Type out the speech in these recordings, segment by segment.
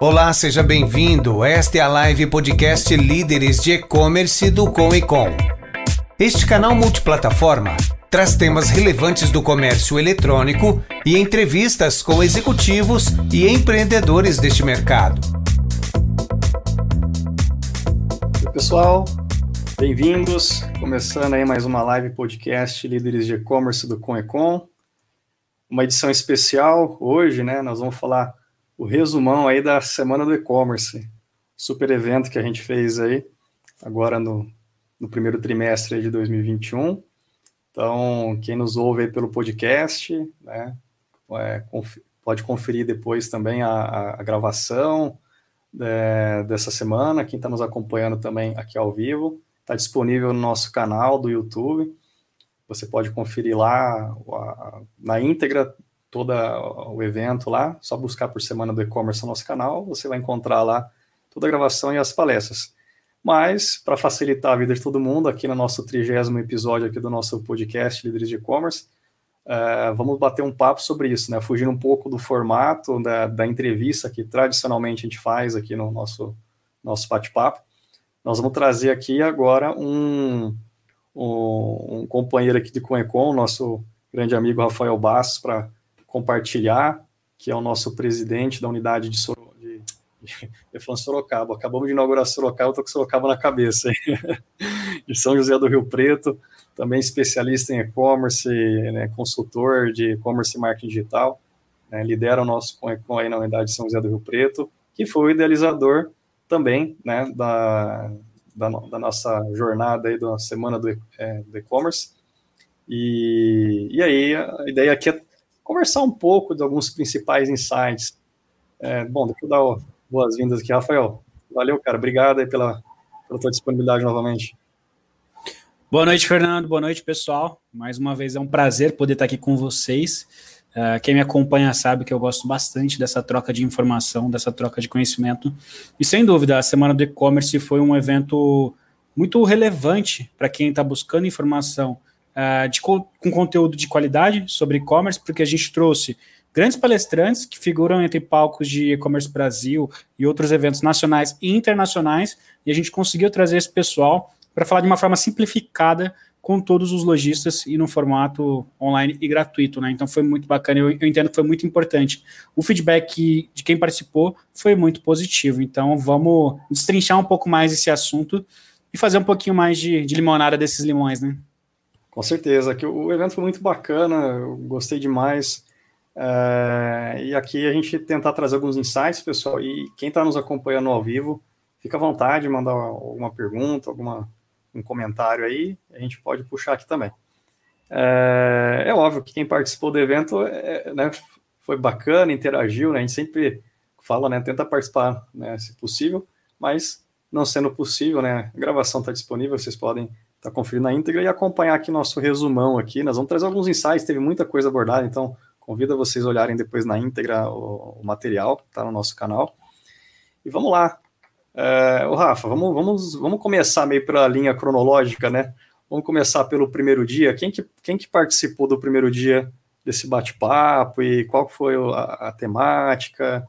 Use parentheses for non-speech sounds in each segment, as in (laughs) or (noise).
Olá, seja bem-vindo. Esta é a live podcast Líderes de E-Commerce do Com e Com. Este canal multiplataforma traz temas relevantes do comércio eletrônico e entrevistas com executivos e empreendedores deste mercado. Oi, pessoal, bem-vindos. Começando aí mais uma live podcast Líderes de E-Commerce do Com e Com. Uma edição especial hoje, né? Nós vamos falar o resumão aí da semana do e-commerce, super evento que a gente fez aí agora no, no primeiro trimestre de 2021. Então, quem nos ouve aí pelo podcast, né, é, pode conferir depois também a, a, a gravação é, dessa semana. Quem está nos acompanhando também aqui ao vivo, está disponível no nosso canal do YouTube. Você pode conferir lá a, na íntegra todo o evento lá, só buscar por Semana do E-Commerce no nosso canal, você vai encontrar lá toda a gravação e as palestras. Mas, para facilitar a vida de todo mundo, aqui no nosso trigésimo episódio aqui do nosso podcast Líderes de E-Commerce, uh, vamos bater um papo sobre isso, né? Fugindo um pouco do formato da, da entrevista que tradicionalmente a gente faz aqui no nosso, nosso bate-papo. Nós vamos trazer aqui agora um, um, um companheiro aqui de Conecon, nosso grande amigo Rafael Bastos, para compartilhar, que é o nosso presidente da unidade de, Soro, de, de Sorocaba. Acabamos de inaugurar Sorocaba, estou com Sorocaba na cabeça. (laughs) de São José do Rio Preto, também especialista em e-commerce, né, consultor de e-commerce e marketing digital. Né, lidera o nosso com aí na unidade de São José do Rio Preto, que foi o idealizador também né, da, da, da nossa jornada aí da semana do é, e-commerce. E, e aí a ideia aqui é conversar um pouco de alguns principais insights. É, bom, deixa eu dar boas-vindas aqui, Rafael. Valeu, cara. Obrigado aí pela, pela tua disponibilidade novamente. Boa noite, Fernando. Boa noite, pessoal. Mais uma vez é um prazer poder estar aqui com vocês. Uh, quem me acompanha sabe que eu gosto bastante dessa troca de informação, dessa troca de conhecimento. E sem dúvida, a Semana do E-Commerce foi um evento muito relevante para quem está buscando informação uh, de, com conteúdo de qualidade sobre e-commerce, porque a gente trouxe grandes palestrantes que figuram entre palcos de e-commerce Brasil e outros eventos nacionais e internacionais, e a gente conseguiu trazer esse pessoal para falar de uma forma simplificada com todos os lojistas e no formato online e gratuito, né? Então foi muito bacana, eu, eu, entendo que foi muito importante. O feedback de quem participou foi muito positivo, então vamos destrinchar um pouco mais esse assunto e fazer um pouquinho mais de, de limonada desses limões, né? Com certeza, que o evento foi muito bacana, eu gostei demais. É, e aqui a gente tentar trazer alguns insights, pessoal. E quem está nos acompanhando ao vivo, fica à vontade de mandar alguma pergunta, alguma um comentário aí, a gente pode puxar aqui também. É, é óbvio que quem participou do evento é, né, foi bacana, interagiu, né? A gente sempre fala, né? Tenta participar, né, se possível, mas não sendo possível, né? A gravação está disponível, vocês podem tá conferindo na íntegra e acompanhar aqui nosso resumão aqui. Nós vamos trazer alguns insights, teve muita coisa abordada, então convido vocês a olharem depois na íntegra o, o material que está no nosso canal. E vamos lá. É, o Rafa, vamos, vamos, vamos começar meio pela linha cronológica, né? Vamos começar pelo primeiro dia. Quem que, quem que participou do primeiro dia desse bate-papo e qual foi a, a temática?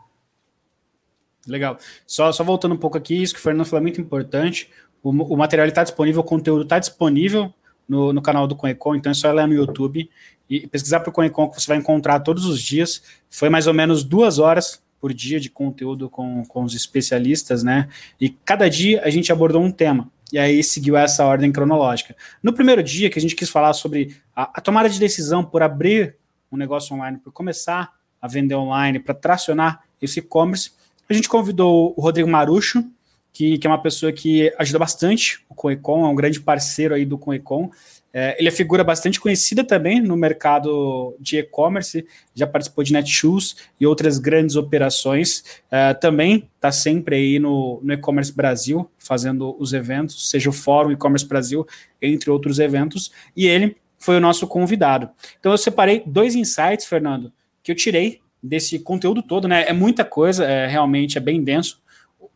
Legal. Só, só voltando um pouco aqui, isso que o Fernando falou é muito importante. O, o material está disponível, o conteúdo está disponível no, no, canal do Conecon, então é só ir lá no YouTube e pesquisar para o Conecon que você vai encontrar todos os dias. Foi mais ou menos duas horas por dia de conteúdo com, com os especialistas, né? E cada dia a gente abordou um tema. E aí seguiu essa ordem cronológica. No primeiro dia, que a gente quis falar sobre a, a tomada de decisão por abrir um negócio online, por começar a vender online, para tracionar esse e-commerce, a gente convidou o Rodrigo Marucho, que, que é uma pessoa que ajuda bastante o Coecon, é um grande parceiro aí do Coecon. É, ele é figura bastante conhecida também no mercado de e-commerce, já participou de Netshoes e outras grandes operações. É, também está sempre aí no, no e-commerce Brasil, fazendo os eventos, seja o Fórum E-Commerce Brasil, entre outros eventos, e ele foi o nosso convidado. Então eu separei dois insights, Fernando, que eu tirei desse conteúdo todo, né? É muita coisa, é, realmente é bem denso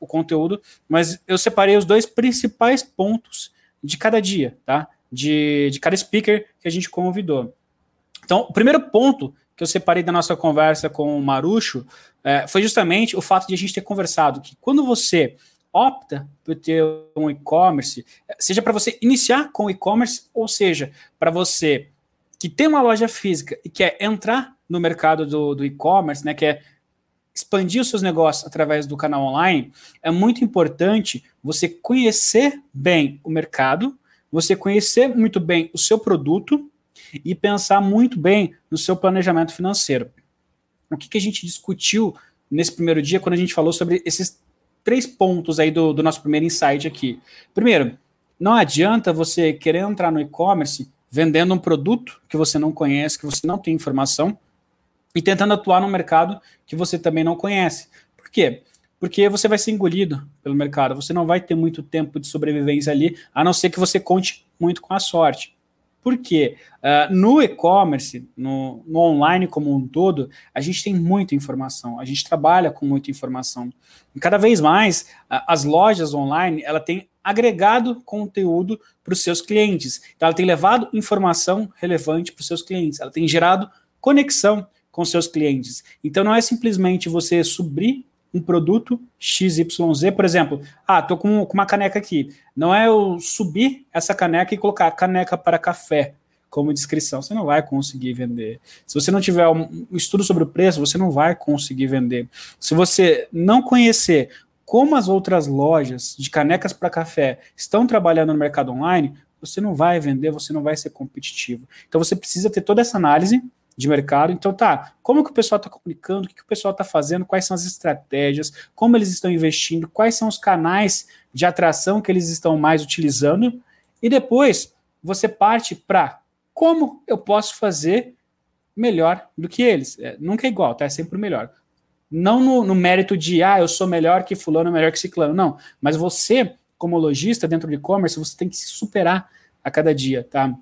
o conteúdo, mas eu separei os dois principais pontos de cada dia, tá? De, de cada speaker que a gente convidou. Então, o primeiro ponto que eu separei da nossa conversa com o Marucho é, foi justamente o fato de a gente ter conversado que quando você opta por ter um e-commerce, seja para você iniciar com e-commerce, ou seja, para você que tem uma loja física e quer entrar no mercado do, do e-commerce, né, quer expandir os seus negócios através do canal online, é muito importante você conhecer bem o mercado, você conhecer muito bem o seu produto e pensar muito bem no seu planejamento financeiro. O que, que a gente discutiu nesse primeiro dia quando a gente falou sobre esses três pontos aí do, do nosso primeiro insight aqui. Primeiro, não adianta você querer entrar no e-commerce vendendo um produto que você não conhece, que você não tem informação, e tentando atuar no mercado que você também não conhece. Por quê? Porque você vai ser engolido pelo mercado, você não vai ter muito tempo de sobrevivência ali, a não ser que você conte muito com a sorte. Por quê? Uh, no e-commerce, no, no, online como um todo, a gente tem muita informação, a gente trabalha com muita informação. E cada vez mais, uh, as lojas online, ela tem agregado conteúdo para os seus clientes. Então, ela tem levado informação relevante para os seus clientes, ela tem gerado conexão com seus clientes. Então, não é simplesmente você subir um produto XYZ, por exemplo, ah, tô com, com uma caneca aqui. Não é eu subir essa caneca e colocar caneca para café como descrição. Você não vai conseguir vender. Se você não tiver um estudo sobre o preço, você não vai conseguir vender. Se você não conhecer como as outras lojas de canecas para café estão trabalhando no mercado online, você não vai vender, você não vai ser competitivo. Então você precisa ter toda essa análise de mercado. Então, tá, como que o pessoal está comunicando, o que, que o pessoal está fazendo, quais são as estratégias, como eles estão investindo, quais são os canais de atração que eles estão mais utilizando, e depois você parte para como eu posso fazer melhor do que eles. É, nunca é igual, tá? É sempre o melhor. Não no, no mérito de, ah, eu sou melhor que fulano, melhor que ciclano, não. Mas você, como lojista dentro do e-commerce, você tem que se superar a cada dia, tá?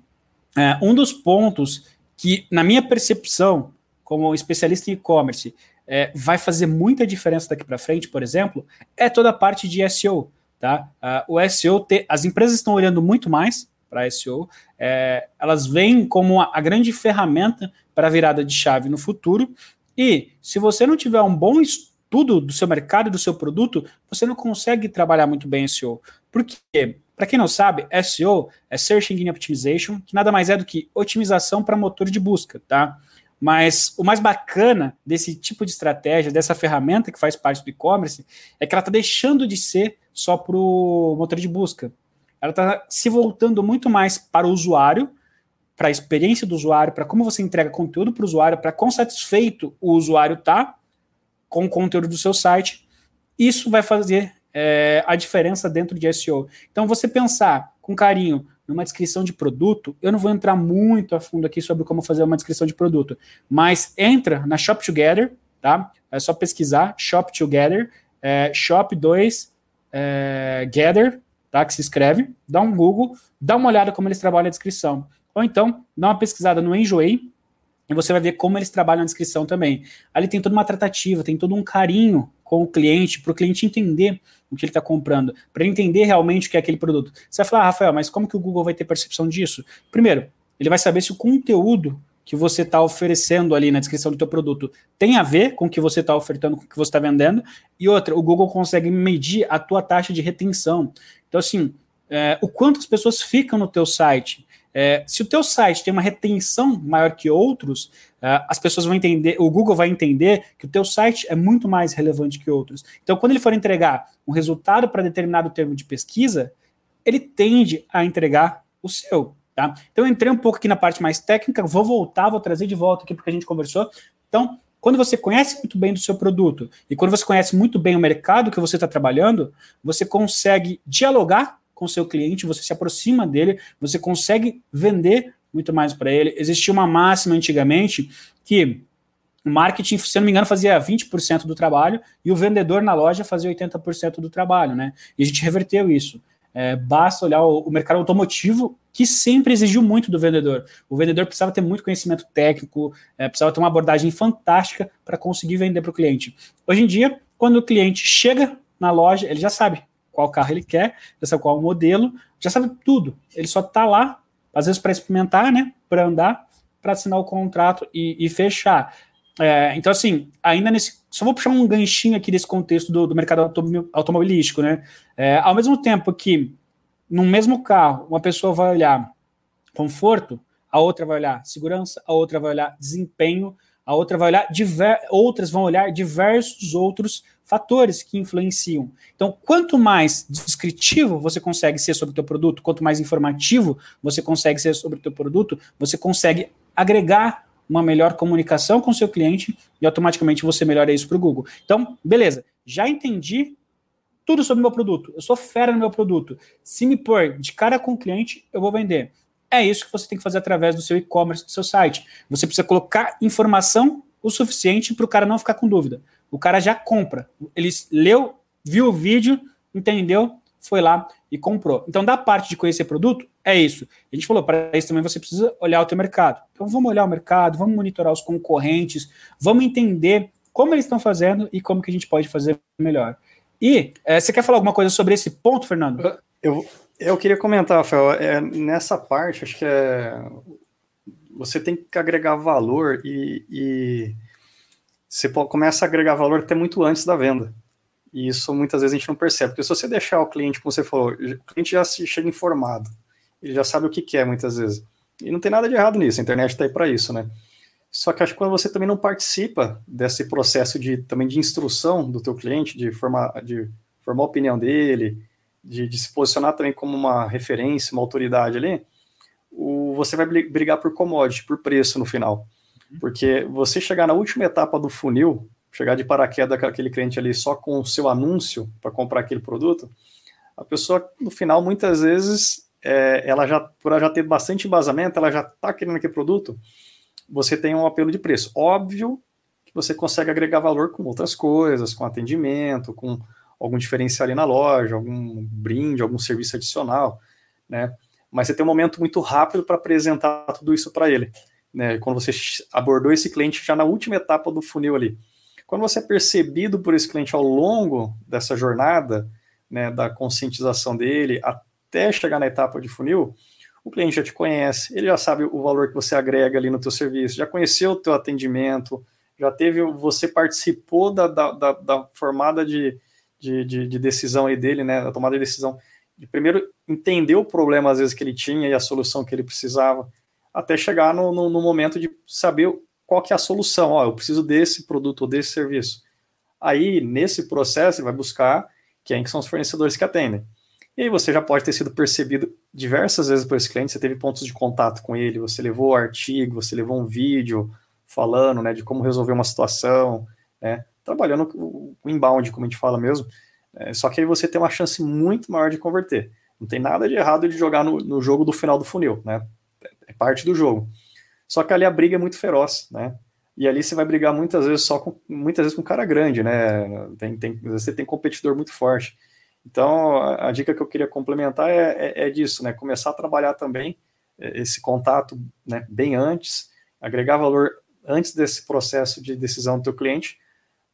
É, um dos pontos que, na minha percepção, como especialista em e-commerce, é, vai fazer muita diferença daqui para frente, por exemplo, é toda a parte de SEO. Tá? Uh, o SEO, te, as empresas estão olhando muito mais para SEO, é, elas veem como a, a grande ferramenta para a virada de chave no futuro. E se você não tiver um bom estudo do seu mercado e do seu produto, você não consegue trabalhar muito bem SEO. Por quê? Para quem não sabe, SEO é Search Engine Optimization, que nada mais é do que otimização para motor de busca, tá? Mas o mais bacana desse tipo de estratégia, dessa ferramenta que faz parte do e-commerce, é que ela está deixando de ser só para o motor de busca. Ela está se voltando muito mais para o usuário, para a experiência do usuário, para como você entrega conteúdo para o usuário, para quão satisfeito o usuário está com o conteúdo do seu site. Isso vai fazer é, a diferença dentro de SEO. Então, você pensar com carinho numa descrição de produto, eu não vou entrar muito a fundo aqui sobre como fazer uma descrição de produto, mas entra na Shop Together, tá? É só pesquisar Shop Together, é, Shop 2 é, Gather, tá? Que se escreve, dá um Google, dá uma olhada como eles trabalham a descrição. Ou então, dá uma pesquisada no Enjoei, e você vai ver como eles trabalham a descrição também. Ali tem toda uma tratativa, tem todo um carinho com o cliente, para o cliente entender o que ele está comprando, para entender realmente o que é aquele produto. Você vai falar, ah, Rafael, mas como que o Google vai ter percepção disso? Primeiro, ele vai saber se o conteúdo que você está oferecendo ali na descrição do teu produto tem a ver com o que você está ofertando, com o que você está vendendo. E outra, o Google consegue medir a tua taxa de retenção. Então, assim, é, o quanto as pessoas ficam no teu site. É, se o teu site tem uma retenção maior que outros, uh, as pessoas vão entender, o Google vai entender que o teu site é muito mais relevante que outros. Então, quando ele for entregar um resultado para determinado termo de pesquisa, ele tende a entregar o seu. Tá? Então, eu entrei um pouco aqui na parte mais técnica, vou voltar, vou trazer de volta aqui porque a gente conversou. Então, quando você conhece muito bem do seu produto e quando você conhece muito bem o mercado que você está trabalhando, você consegue dialogar com seu cliente, você se aproxima dele, você consegue vender muito mais para ele. Existia uma máxima antigamente que o marketing, se não me engano, fazia 20% do trabalho e o vendedor na loja fazia 80% do trabalho, né? E a gente reverteu isso. É, basta olhar o, o, mercado automotivo, que sempre exigiu muito do vendedor. O vendedor precisava ter muito conhecimento técnico, é, precisava ter uma abordagem fantástica para conseguir vender para o cliente. Hoje em dia, quando o cliente chega na loja, ele já sabe qual carro ele quer, já sabe qual modelo, já sabe tudo. Ele só está lá, às vezes para experimentar, né, para andar, para assinar o contrato e, e fechar. É, então, assim, ainda nesse. Só vou puxar um ganchinho aqui desse contexto do, do mercado automobilístico, né? É, ao mesmo tempo que, no mesmo carro, uma pessoa vai olhar conforto, a outra vai olhar segurança, a outra vai olhar desempenho, a outra vai olhar diver, outras vão olhar diversos outros fatores que influenciam. Então, quanto mais descritivo você consegue ser sobre o teu produto, quanto mais informativo você consegue ser sobre o teu produto, você consegue agregar uma melhor comunicação com o seu cliente e automaticamente você melhora isso para o Google. Então, beleza, já entendi tudo sobre o meu produto. Eu sou fera no meu produto. Se me pôr de cara com o cliente, eu vou vender. É isso que você tem que fazer através do seu e-commerce, do seu site. Você precisa colocar informação o suficiente para o cara não ficar com dúvida. O cara já compra. Ele leu, viu o vídeo, entendeu, foi lá e comprou. Então, da parte de conhecer produto, é isso. A gente falou, para isso também você precisa olhar o teu mercado. Então, vamos olhar o mercado, vamos monitorar os concorrentes, vamos entender como eles estão fazendo e como que a gente pode fazer melhor. E é, você quer falar alguma coisa sobre esse ponto, Fernando? Eu, eu queria comentar, Rafael, é, nessa parte, acho que é, você tem que agregar valor e, e você começa a agregar valor até muito antes da venda. E isso muitas vezes a gente não percebe, porque se você deixar o cliente, como você falou, o cliente já se chega informado, ele já sabe o que quer muitas vezes. E não tem nada de errado nisso, a internet está aí para isso, né? Só que acho que quando você também não participa desse processo de também de instrução do teu cliente, de formar, de formar a opinião dele, de, de, se posicionar também como uma referência, uma autoridade ali, o, você vai brigar por commodity, por preço no final. Porque você chegar na última etapa do funil, chegar de paraquedas com aquele cliente ali só com o seu anúncio para comprar aquele produto, a pessoa, no final, muitas vezes, é, ela já, por ela já ter bastante embasamento, ela já está querendo aquele produto, você tem um apelo de preço. Óbvio que você consegue agregar valor com outras coisas, com atendimento, com algum diferencial ali na loja, algum brinde, algum serviço adicional, né? Mas você tem um momento muito rápido para apresentar tudo isso para ele, né? Quando você abordou esse cliente já na última etapa do funil ali. Quando você é percebido por esse cliente ao longo dessa jornada, né, da conscientização dele até chegar na etapa de funil, o cliente já te conhece, ele já sabe o valor que você agrega ali no teu serviço, já conheceu o teu atendimento, já teve, você participou da, da, da, da formada de, de, de, de decisão aí dele, né, a tomada de decisão, de primeiro entender o problema às vezes que ele tinha e a solução que ele precisava, até chegar no, no, no momento de saber qual que é a solução, ó, eu preciso desse produto ou desse serviço. Aí, nesse processo, ele vai buscar quem que são os fornecedores que atendem. E aí você já pode ter sido percebido diversas vezes por esse cliente, você teve pontos de contato com ele, você levou o artigo, você levou um vídeo falando, né, de como resolver uma situação, né, trabalhando o inbound, como a gente fala mesmo, é, só que aí você tem uma chance muito maior de converter. Não tem nada de errado de jogar no, no jogo do final do funil, né? Parte do jogo. Só que ali a briga é muito feroz, né? E ali você vai brigar muitas vezes só com muitas vezes com um cara grande, né? Tem, tem, você tem competidor muito forte. Então, a, a dica que eu queria complementar é, é, é, disso, né? Começar a trabalhar também é, esse contato né, bem antes, agregar valor antes desse processo de decisão do teu cliente,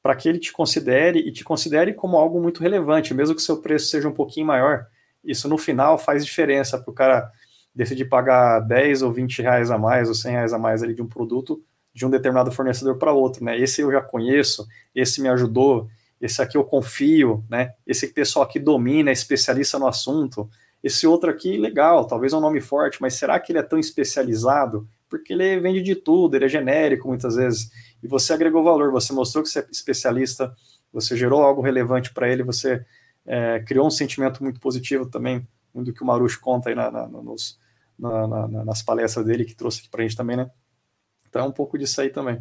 para que ele te considere e te considere como algo muito relevante, mesmo que seu preço seja um pouquinho maior. Isso no final faz diferença para o cara decidir pagar 10 ou 20 reais a mais ou 100 reais a mais ali de um produto de um determinado fornecedor para outro, né? Esse eu já conheço, esse me ajudou, esse aqui eu confio, né? Esse pessoal aqui domina, é especialista no assunto. Esse outro aqui, legal, talvez é um nome forte, mas será que ele é tão especializado? Porque ele vende de tudo, ele é genérico muitas vezes e você agregou valor, você mostrou que você é especialista, você gerou algo relevante para ele, você é, criou um sentimento muito positivo também, do que o Marucho conta aí na, na, nos, na, nas palestras dele, que trouxe aqui para a gente também, né? Então é um pouco disso aí também.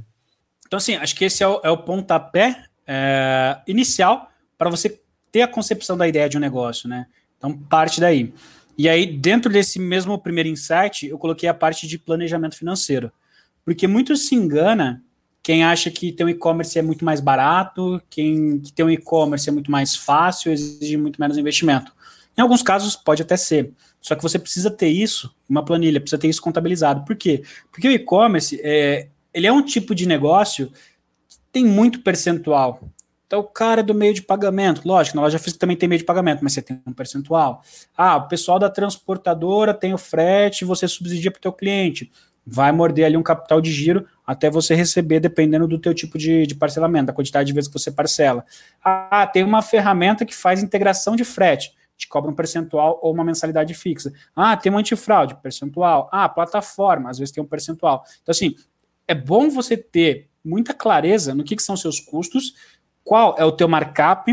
Então, assim, acho que esse é o, é o pontapé é, inicial para você ter a concepção da ideia de um negócio, né? Então, parte daí. E aí, dentro desse mesmo primeiro insight, eu coloquei a parte de planejamento financeiro. Porque muito se engana quem acha que ter um e-commerce é muito mais barato, quem que ter um e-commerce é muito mais fácil, exige muito menos investimento. Em alguns casos pode até ser. Só que você precisa ter isso, uma planilha, precisa ter isso contabilizado. Por quê? Porque o e-commerce é, ele é um tipo de negócio que tem muito percentual. Então, o cara é do meio de pagamento, lógico, na loja física também tem meio de pagamento, mas você tem um percentual. Ah, o pessoal da transportadora tem o frete, você subsidia para o teu cliente vai morder ali um capital de giro até você receber, dependendo do teu tipo de, de parcelamento, da quantidade de vezes que você parcela. Ah, tem uma ferramenta que faz integração de frete, te cobra um percentual ou uma mensalidade fixa. Ah, tem um antifraude, percentual. Ah, plataforma, às vezes tem um percentual. Então, assim, é bom você ter muita clareza no que, que são seus custos, qual é o teu markup.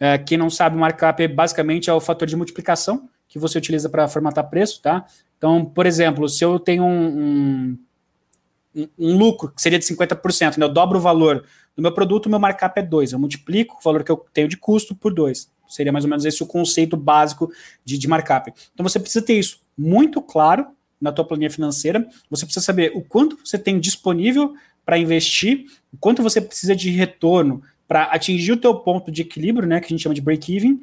É, quem não sabe, o markup basicamente é o fator de multiplicação que você utiliza para formatar preço, tá? Então, por exemplo, se eu tenho um, um, um lucro que seria de 50%, né, eu dobro o valor do meu produto, meu markup é 2. Eu multiplico o valor que eu tenho de custo por 2. Seria mais ou menos esse o conceito básico de, de markup. Então, você precisa ter isso muito claro na tua planilha financeira. Você precisa saber o quanto você tem disponível para investir, o quanto você precisa de retorno para atingir o teu ponto de equilíbrio, né, que a gente chama de break-even,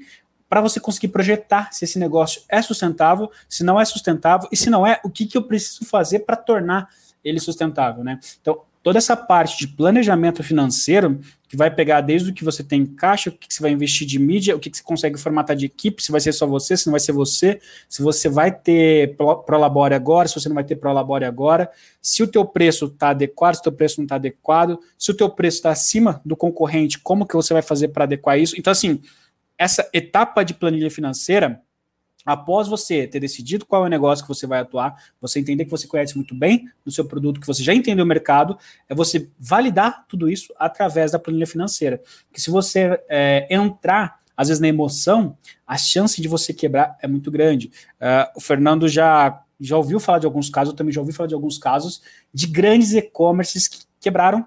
para você conseguir projetar se esse negócio é sustentável, se não é sustentável, e se não é, o que, que eu preciso fazer para tornar ele sustentável, né? Então, toda essa parte de planejamento financeiro, que vai pegar desde o que você tem em caixa, o que, que você vai investir de mídia, o que, que você consegue formatar de equipe, se vai ser só você, se não vai ser você, se você vai ter Prolabore agora, se você não vai ter Prolabore agora, se o teu preço está adequado, se o teu preço não está adequado, se o teu preço está acima do concorrente, como que você vai fazer para adequar isso? Então, assim, essa etapa de planilha financeira, após você ter decidido qual é o negócio que você vai atuar, você entender que você conhece muito bem do seu produto, que você já entendeu o mercado, é você validar tudo isso através da planilha financeira. Que se você é, entrar, às vezes, na emoção, a chance de você quebrar é muito grande. Uh, o Fernando já, já ouviu falar de alguns casos, eu também já ouvi falar de alguns casos de grandes e-commerces que quebraram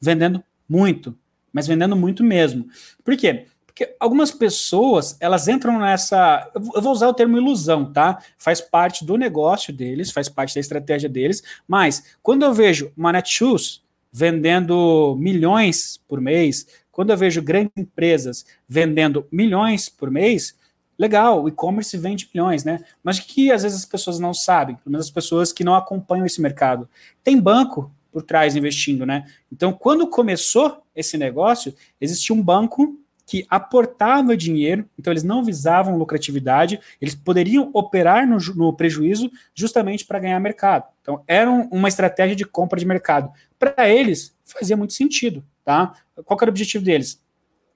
vendendo muito, mas vendendo muito mesmo. Por quê? Porque algumas pessoas, elas entram nessa. Eu vou usar o termo ilusão, tá? Faz parte do negócio deles, faz parte da estratégia deles, mas quando eu vejo uma Netshoes vendendo milhões por mês, quando eu vejo grandes empresas vendendo milhões por mês, legal, o e-commerce vende milhões, né? Mas que às vezes as pessoas não sabem, pelo menos as pessoas que não acompanham esse mercado. Tem banco por trás investindo, né? Então, quando começou esse negócio, existia um banco que aportava dinheiro, então eles não visavam lucratividade, eles poderiam operar no, no prejuízo justamente para ganhar mercado. Então, era uma estratégia de compra de mercado. Para eles, fazia muito sentido. Tá? Qual era o objetivo deles?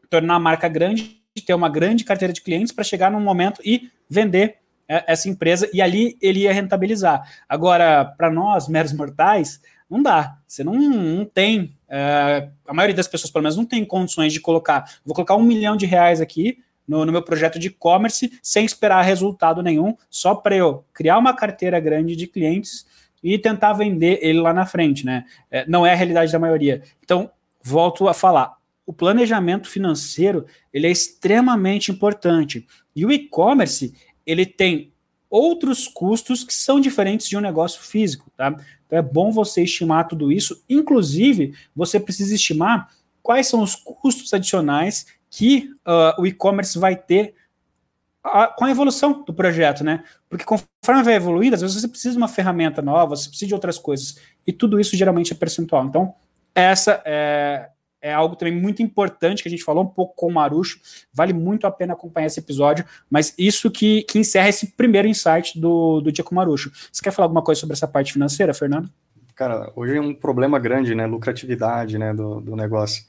Tornar a marca grande, ter uma grande carteira de clientes para chegar num momento e vender é, essa empresa, e ali ele ia rentabilizar. Agora, para nós, meros mortais, não dá. Você não, não tem. É, a maioria das pessoas, pelo menos, não tem condições de colocar. Vou colocar um milhão de reais aqui no, no meu projeto de e-commerce sem esperar resultado nenhum, só para eu criar uma carteira grande de clientes e tentar vender ele lá na frente, né? É, não é a realidade da maioria. Então, volto a falar. O planejamento financeiro ele é extremamente importante. E o e-commerce ele tem outros custos que são diferentes de um negócio físico, tá? Então é bom você estimar tudo isso. Inclusive, você precisa estimar quais são os custos adicionais que uh, o e-commerce vai ter a, com a evolução do projeto, né? Porque conforme vai evoluindo, às vezes você precisa de uma ferramenta nova, você precisa de outras coisas. E tudo isso geralmente é percentual. Então, essa é, é algo também muito importante que a gente falou um pouco com o Marucho. Vale muito a pena acompanhar esse episódio, mas isso que, que encerra esse primeiro insight do, do dia com o Marucho. Você quer falar alguma coisa sobre essa parte financeira, Fernando? Cara, hoje é um problema grande, né? Lucratividade né, do, do negócio.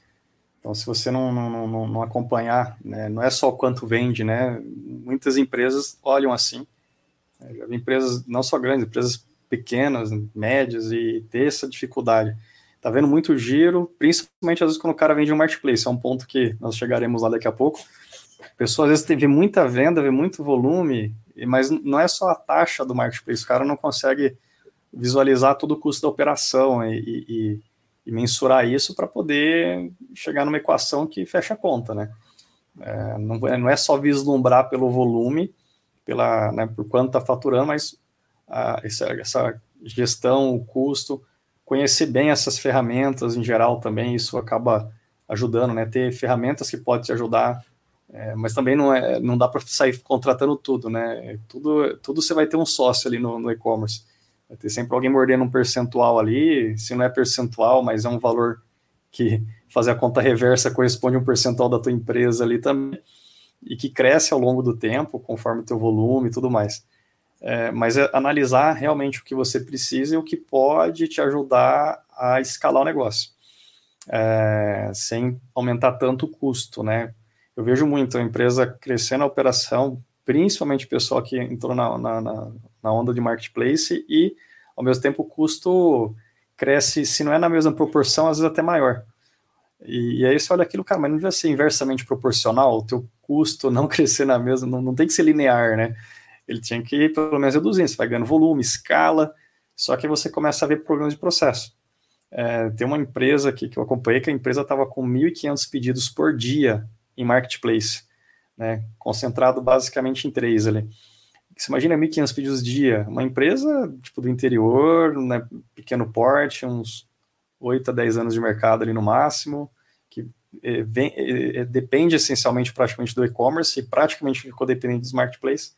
Então, se você não, não, não, não acompanhar, né, não é só o quanto vende, né? Muitas empresas olham assim. Vi empresas, não só grandes, empresas pequenas, médias, e ter essa dificuldade tá vendo muito giro, principalmente às vezes quando o cara vende um marketplace, é um ponto que nós chegaremos lá daqui a pouco. A pessoa às vezes vê muita venda, vê muito volume, mas não é só a taxa do marketplace, o cara não consegue visualizar todo o custo da operação e, e, e mensurar isso para poder chegar numa equação que fecha a conta, né? É, não, é, não, é só vislumbrar pelo volume, pela, né, por quanto está faturando, mas a, essa, essa gestão, o custo, conhecer bem essas ferramentas em geral também, isso acaba ajudando, né? Ter ferramentas que podem te ajudar, é, mas também não, é, não dá para sair contratando tudo, né? Tudo, tudo você vai ter um sócio ali no, no e-commerce. Vai ter sempre alguém mordendo um percentual ali, se não é percentual, mas é um valor que fazer a conta reversa corresponde a um percentual da tua empresa ali também, e que cresce ao longo do tempo, conforme o teu volume e tudo mais. É, mas é analisar realmente o que você precisa e o que pode te ajudar a escalar o negócio, é, sem aumentar tanto o custo, né? Eu vejo muito a empresa crescendo a operação, principalmente o pessoal que entrou na, na, na onda de marketplace e, ao mesmo tempo, o custo cresce, se não é na mesma proporção, às vezes até maior. E, e aí você olha aquilo, cara, mas não devia ser inversamente proporcional, o teu custo não (laughs) crescer na mesma, não, não tem que ser linear, né? Ele tinha que pelo menos reduzindo, você vai ganhando volume, escala, só que você começa a ver problemas de processo. É, tem uma empresa aqui que eu acompanhei que a empresa estava com 1.500 pedidos por dia em marketplace, né, concentrado basicamente em três ali. Você imagina 1.500 pedidos dia, uma empresa tipo do interior, né, pequeno porte, uns 8 a 10 anos de mercado ali no máximo, que é, vem, é, é, depende essencialmente praticamente do e-commerce e praticamente ficou dependente dos marketplaces.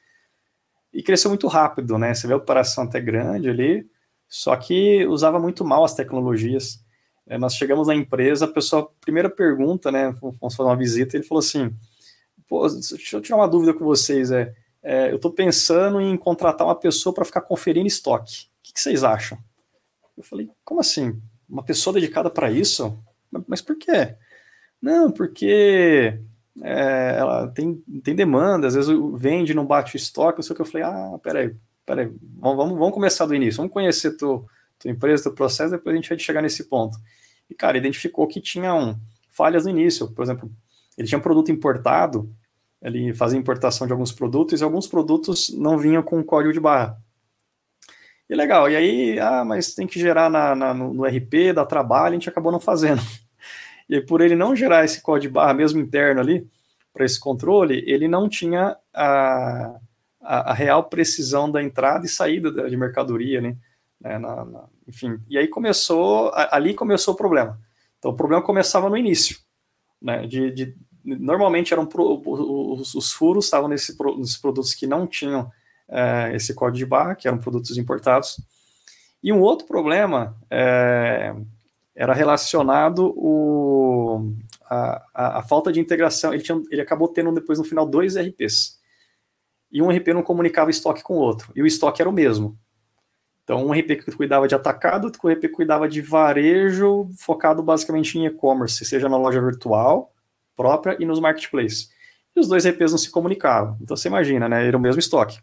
E cresceu muito rápido, né? Você vê a operação até grande ali, só que usava muito mal as tecnologias. É, nós chegamos na empresa, a pessoa, primeira pergunta, né? Vamos fazer uma visita, ele falou assim: Pô, deixa eu tirar uma dúvida com vocês. É, é eu estou pensando em contratar uma pessoa para ficar conferindo estoque. O que, que, vocês acham? Eu falei: Como assim? Uma pessoa dedicada para isso? Mas por quê? Não, porque é, ela tem, tem demanda, às vezes vende, não bate o estoque, não sei o que. Eu falei: Ah, peraí, peraí, vamos, vamos começar do início, vamos conhecer tu, tua empresa, teu processo, depois a gente vai chegar nesse ponto. E, cara, identificou que tinham falhas no início. Por exemplo, ele tinha um produto importado, ele fazia importação de alguns produtos e alguns produtos não vinham com código de barra. E legal, e aí, ah, mas tem que gerar na, na, no RP, dá trabalho, a gente acabou não fazendo. E por ele não gerar esse código barra, mesmo interno ali, para esse controle, ele não tinha a, a, a, real precisão da entrada e saída de mercadoria, né? né na, na, enfim, e aí começou, ali começou o problema. Então o problema começava no início, né? De, de normalmente eram pro, os, os, furos estavam nesse, nesses produtos que não tinham é, esse código de barra, que eram produtos importados. E um outro problema é, era relacionado o, a, a, a, falta de integração. Ele, tinha, ele acabou tendo depois no final dois RPs. E um RP não comunicava estoque com o outro. E o estoque era o mesmo. Então, um RP que cuidava de atacado, outro RP que cuidava de varejo, focado basicamente em e-commerce, seja na loja virtual própria e nos marketplaces. E os dois RPs não se comunicavam. Então, você imagina, né? Era o mesmo estoque.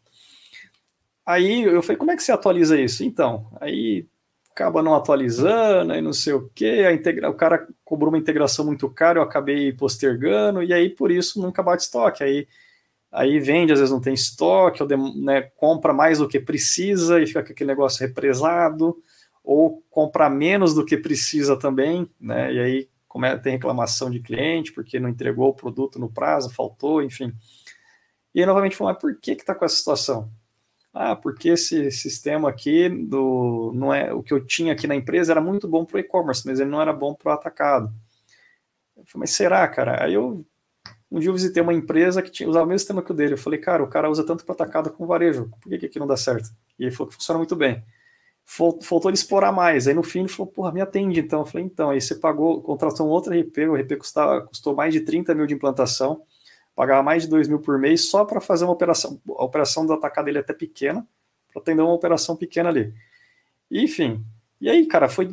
Aí eu falei, como é que você atualiza isso? Então, aí acaba não atualizando, aí não sei o que, integra... o cara cobrou uma integração muito cara, eu acabei postergando, e aí por isso nunca bate estoque. Aí, aí vende, às vezes não tem estoque, ou né, compra mais do que precisa e fica com aquele negócio represado, ou compra menos do que precisa também, né? E aí como é, tem reclamação de cliente porque não entregou o produto no prazo, faltou, enfim. E aí, novamente, falou, mas por que que está com essa situação? Ah, porque esse sistema aqui do não é o que eu tinha aqui na empresa era muito bom para o e-commerce, mas ele não era bom para o atacado. Eu falei, mas será, cara? Aí eu um dia eu visitei uma empresa que tinha, usava o mesmo sistema que o dele. Eu falei, cara, o cara usa tanto para atacado como varejo. Por que, que aqui não dá certo? E ele falou que funciona muito bem faltou ele explorar mais. Aí no fim ele falou, porra, me atende então. Eu falei, então, aí você pagou, contratou um outro RP, o RP custava, custou mais de 30 mil de implantação, pagava mais de 2 mil por mês só para fazer uma operação. A operação do atacado dele é até pequena, para atender uma operação pequena ali. Enfim, e aí, cara, foi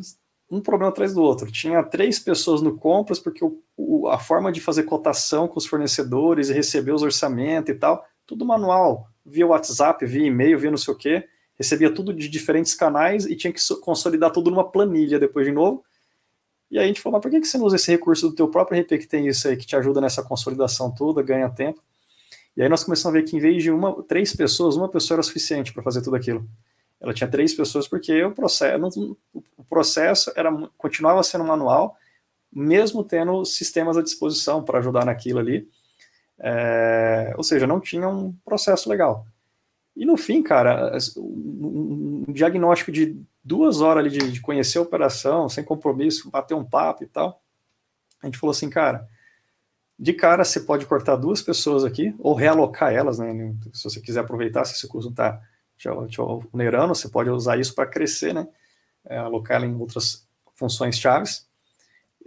um problema atrás do outro. Tinha três pessoas no compras, porque o, o, a forma de fazer cotação com os fornecedores e receber os orçamentos e tal, tudo manual, via WhatsApp, via e-mail, via não sei o quê recebia tudo de diferentes canais e tinha que consolidar tudo numa planilha depois de novo. E aí a gente falou, mas por que você não usa esse recurso do teu próprio RP que tem isso aí, que te ajuda nessa consolidação toda, ganha tempo? E aí nós começamos a ver que em vez de uma, três pessoas, uma pessoa era suficiente para fazer tudo aquilo. Ela tinha três pessoas porque o processo, o processo era, continuava sendo manual, mesmo tendo sistemas à disposição para ajudar naquilo ali. É, ou seja, não tinha um processo legal. E no fim, cara, um diagnóstico de duas horas ali de, de conhecer a operação, sem compromisso, bater um papo e tal. A gente falou assim, cara, de cara você pode cortar duas pessoas aqui, ou realocar elas, né? Se você quiser aproveitar, se esse curso está onerando, você pode usar isso para crescer, né? É, alocar ela em outras funções chaves.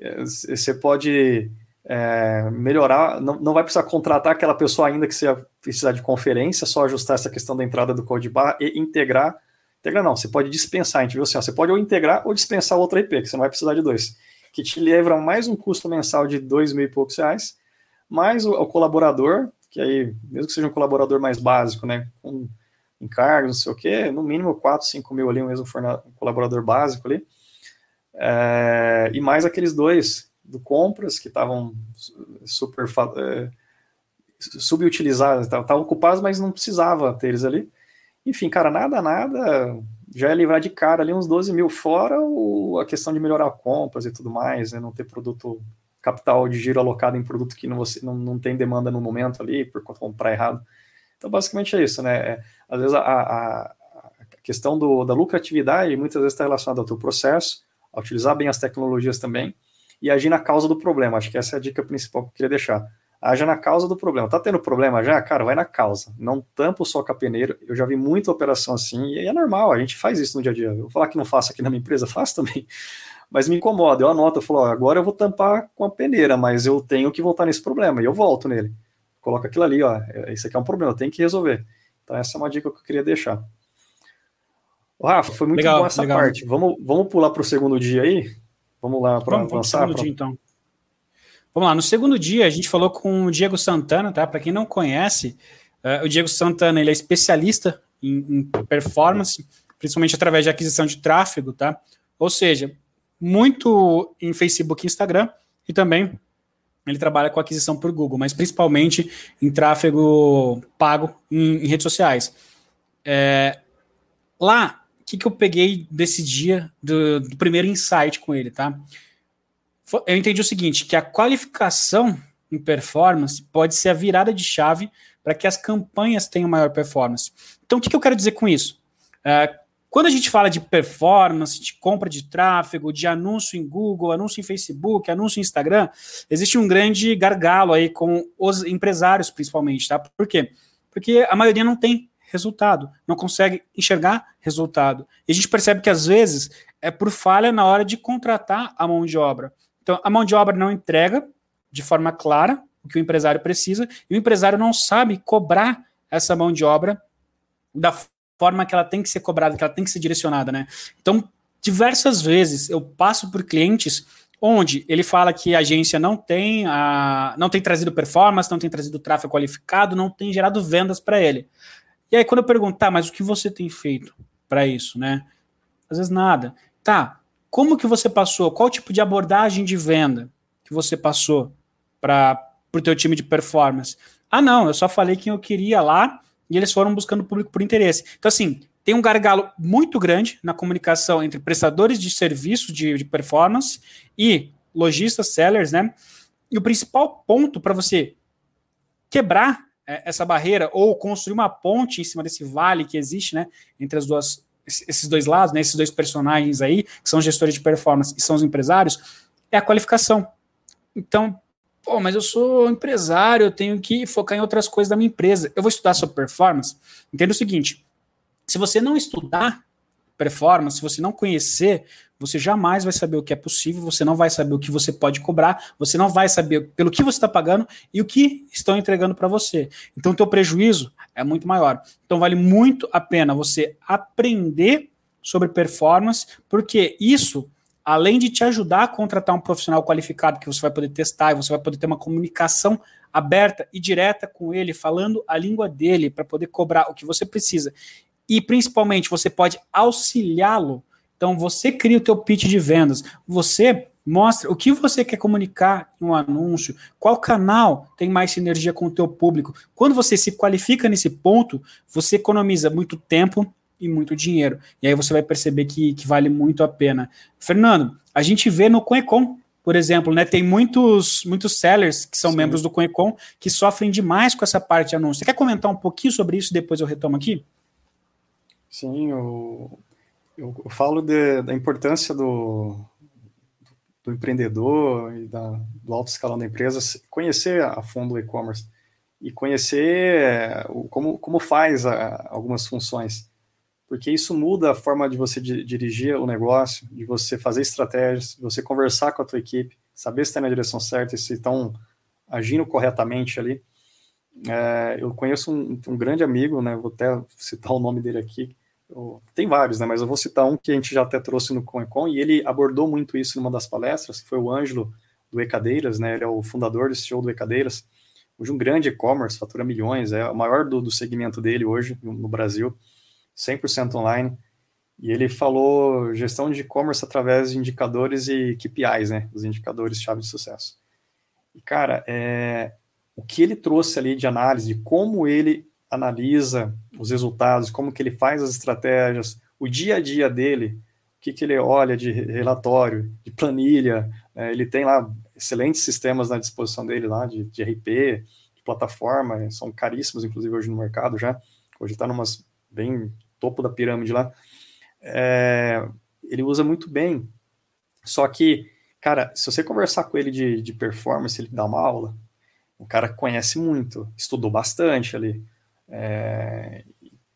É, você pode é, melhorar, não, não vai precisar contratar aquela pessoa ainda que você precisar de conferência, só ajustar essa questão da entrada do code barra e integrar. Integrar não, você pode dispensar, a gente viu assim, ó, você pode ou integrar ou dispensar outra IP, que você não vai precisar de dois, que te leva mais um custo mensal de dois mil e poucos reais, mais o, o colaborador, que aí, mesmo que seja um colaborador mais básico, né, com encargos, não sei o quê, no mínimo 4, 5 mil ali, mesmo um colaborador básico ali, é, e mais aqueles dois do compras que estavam super é, subutilizados, estavam ocupados, mas não precisava ter eles ali. Enfim, cara, nada, nada, já é livrar de cara ali uns 12 mil, fora o, a questão de melhorar compras e tudo mais, né, não ter produto, capital de giro alocado em produto que não, você, não, não tem demanda no momento ali, por comprar errado. Então, basicamente é isso, né? É, às vezes a, a, a questão do, da lucratividade muitas vezes está relacionada ao teu processo, a utilizar bem as tecnologias também, e agir na causa do problema. Acho que essa é a dica principal que eu queria deixar. Haja na causa do problema. Tá tendo problema já? Cara, vai na causa. Não tampa só capeneiro. Eu já vi muita operação assim, e é normal, a gente faz isso no dia a dia. Eu vou falar que não faço aqui na minha empresa, (laughs) faço também. Mas me incomoda. Eu anoto, eu falo, ó, agora eu vou tampar com a peneira, mas eu tenho que voltar nesse problema, e eu volto nele. Coloca aquilo ali, ó. Isso aqui é um problema, eu tenho que resolver. Então, essa é uma dica que eu queria deixar. Rafa, foi muito legal, bom essa legal. parte. Vamos, vamos pular para o segundo dia aí? Vamos lá para avançar? Pra... Dia, então. Vamos lá, no segundo dia a gente falou com o Diego Santana, tá? Para quem não conhece, uh, o Diego Santana ele é especialista em, em, performance, principalmente através de aquisição de tráfego, tá? Ou seja, muito em Facebook e Instagram e também ele trabalha com aquisição por Google, mas principalmente em tráfego pago em, em redes sociais. É, lá que, que eu peguei desse dia, do, do primeiro insight com ele, tá? Eu entendi o seguinte, que a qualificação em performance pode ser a virada de chave para que as campanhas tenham maior performance. Então, o que, que eu quero dizer com isso? É, quando a gente fala de performance, de compra de tráfego, de anúncio em Google, anúncio em Facebook, anúncio em Instagram, existe um grande gargalo aí com os empresários, principalmente, tá? Por quê? Porque a maioria não tem resultado, não consegue enxergar resultado. E a gente percebe que às vezes é por falha na hora de contratar a mão de obra. Então, a mão de obra não entrega de forma clara o que o empresário precisa, e o empresário não sabe cobrar essa mão de obra da forma que ela tem que ser cobrada, que ela tem que ser direcionada, né? Então, diversas vezes eu passo por clientes onde ele fala que a agência não tem a, não tem trazido performance, não tem trazido tráfego qualificado, não tem gerado vendas para ele. E aí, quando eu perguntar, mas o que você tem feito para isso, né? Às vezes nada. Tá, como que você passou? Qual tipo de abordagem de venda que você passou para o teu time de performance? Ah, não, eu só falei quem eu queria lá e eles foram buscando público por interesse. Então, assim, tem um gargalo muito grande na comunicação entre prestadores de serviço de, de performance e lojistas, sellers, né? E o principal ponto para você quebrar é, essa barreira ou construir uma ponte em cima desse vale que existe, né, entre as duas esses dois lados, né, esses dois personagens aí, que são gestores de performance e são os empresários, é a qualificação. Então, pô, mas eu sou empresário, eu tenho que focar em outras coisas da minha empresa. Eu vou estudar sobre performance. Entenda o seguinte: se você não estudar performance, se você não conhecer, você jamais vai saber o que é possível, você não vai saber o que você pode cobrar, você não vai saber pelo que você está pagando e o que estão entregando para você. Então, o teu prejuízo é muito maior. Então, vale muito a pena você aprender sobre performance, porque isso, além de te ajudar a contratar um profissional qualificado que você vai poder testar e você vai poder ter uma comunicação aberta e direta com ele, falando a língua dele para poder cobrar o que você precisa. E principalmente você pode auxiliá-lo então você cria o teu pitch de vendas, você mostra o que você quer comunicar em um anúncio, qual canal tem mais sinergia com o teu público. Quando você se qualifica nesse ponto, você economiza muito tempo e muito dinheiro. E aí você vai perceber que, que vale muito a pena. Fernando, a gente vê no Coecon, por exemplo, né, tem muitos, muitos sellers que são Sim. membros do Coecon que sofrem demais com essa parte de anúncio. Você quer comentar um pouquinho sobre isso depois eu retomo aqui? Sim, o, eu, eu falo de, da importância do, do empreendedor e da, do alto escalão da empresa conhecer a fundo o e-commerce e conhecer o, como, como faz a, algumas funções, porque isso muda a forma de você di, dirigir o negócio, de você fazer estratégias, de você conversar com a tua equipe, saber se está na direção certa e se estão agindo corretamente ali. É, eu conheço um, um, grande amigo, né? Vou até citar o nome dele aqui. Tem vários, né? Mas eu vou citar um que a gente já até trouxe no ConEcon e ele abordou muito isso numa das palestras, que foi o Ângelo do Ecadeiras, né? Ele é o fundador desse show do Ecadeiras. Hoje um grande e-commerce, fatura milhões, é o maior do, do segmento dele hoje no, Brasil, 100% online. E ele falou gestão de e-commerce através de indicadores e KPIs, né? Os indicadores-chave de sucesso. E, cara, é, o que ele trouxe ali de análise, como ele analisa os resultados, como que ele faz as estratégias, o dia a dia dele, o que, que ele olha de relatório, de planilha, é, ele tem lá excelentes sistemas na disposição dele lá, de, de RP, de plataforma, são caríssimos, inclusive, hoje no mercado já, hoje está numas bem topo da pirâmide lá, é, ele usa muito bem, só que, cara, se você conversar com ele de, de performance, ele dá uma aula, o cara conhece muito, estudou bastante ali. É,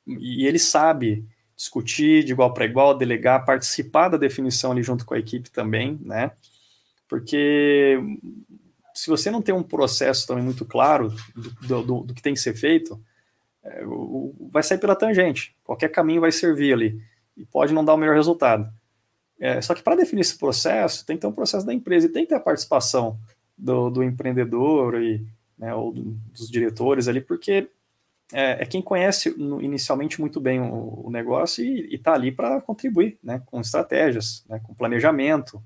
e ele sabe discutir de igual para igual, delegar, participar da definição ali junto com a equipe também, né? Porque se você não tem um processo também muito claro do, do, do que tem que ser feito, é, o, vai sair pela tangente. Qualquer caminho vai servir ali e pode não dar o melhor resultado. É, só que para definir esse processo, tem que ter um processo da empresa e tem que ter a participação do, do empreendedor e né, ou dos diretores ali, porque é, é quem conhece inicialmente muito bem o, o negócio e está ali para contribuir, né, com estratégias, né, com planejamento.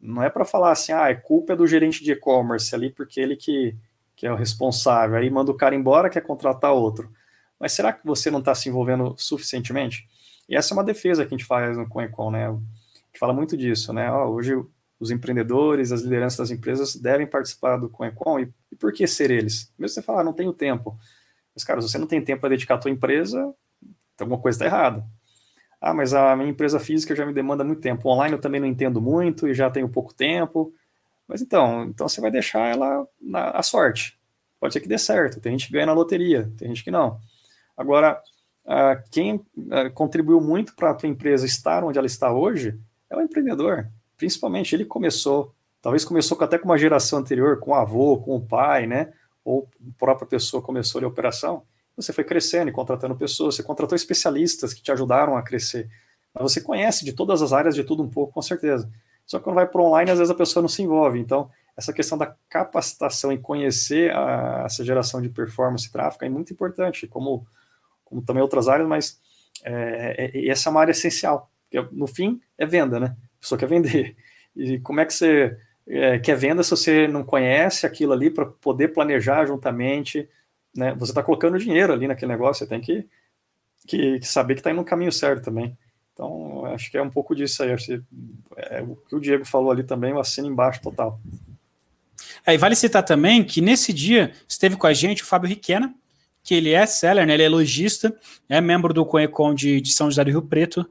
Não é para falar assim, ah, é culpa do gerente de e-commerce ali, porque ele que, que é o responsável, aí manda o cara embora, quer contratar outro. Mas será que você não está se envolvendo suficientemente? E essa é uma defesa que a gente faz no ConEcon, né? A gente fala muito disso, né? Hoje os empreendedores, as lideranças das empresas devem participar do ConEcon, e, e por que ser eles? Mesmo você falar, ah, não tenho tempo. Mas, cara, se você não tem tempo para dedicar a tua empresa, alguma coisa está errada. Ah, mas a minha empresa física já me demanda muito tempo. Online eu também não entendo muito e já tenho pouco tempo. Mas então, então você vai deixar ela na a sorte. Pode ser que dê certo. Tem gente que ganha na loteria, tem gente que não. Agora, quem contribuiu muito para a tua empresa estar onde ela está hoje é o empreendedor principalmente ele começou, talvez começou até com uma geração anterior, com o avô, com o pai, né? Ou a própria pessoa começou a operação. Você foi crescendo e contratando pessoas, você contratou especialistas que te ajudaram a crescer. Mas você conhece de todas as áreas de tudo um pouco, com certeza. Só que quando vai para online, às vezes a pessoa não se envolve. Então, essa questão da capacitação e conhecer a, essa geração de performance e tráfego é muito importante, como, como também outras áreas, mas é, é, essa é uma área essencial. Porque, no fim, é venda, né? pessoa quer vender. E como é que você é, quer venda se você não conhece aquilo ali para poder planejar juntamente? Né? Você está colocando dinheiro ali naquele negócio, você tem que, que, que saber que está indo no caminho certo também. Então, acho que é um pouco disso aí. Acho que, é, o que o Diego falou ali também, eu assino embaixo total. É, e vale citar também que nesse dia esteve com a gente o Fábio Riquena, que ele é seller, né, ele é lojista, é membro do Conecon de, de São José do Rio Preto,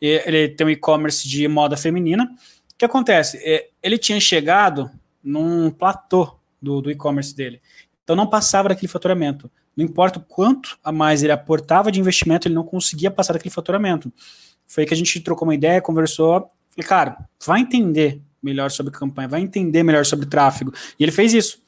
ele tem um e-commerce de moda feminina. O que acontece? É, ele tinha chegado num platô do, do e-commerce dele. Então não passava daquele faturamento. Não importa o quanto a mais ele aportava de investimento, ele não conseguia passar daquele faturamento. Foi que a gente trocou uma ideia, conversou. Falei, cara, vai entender melhor sobre campanha, vai entender melhor sobre tráfego. E ele fez isso.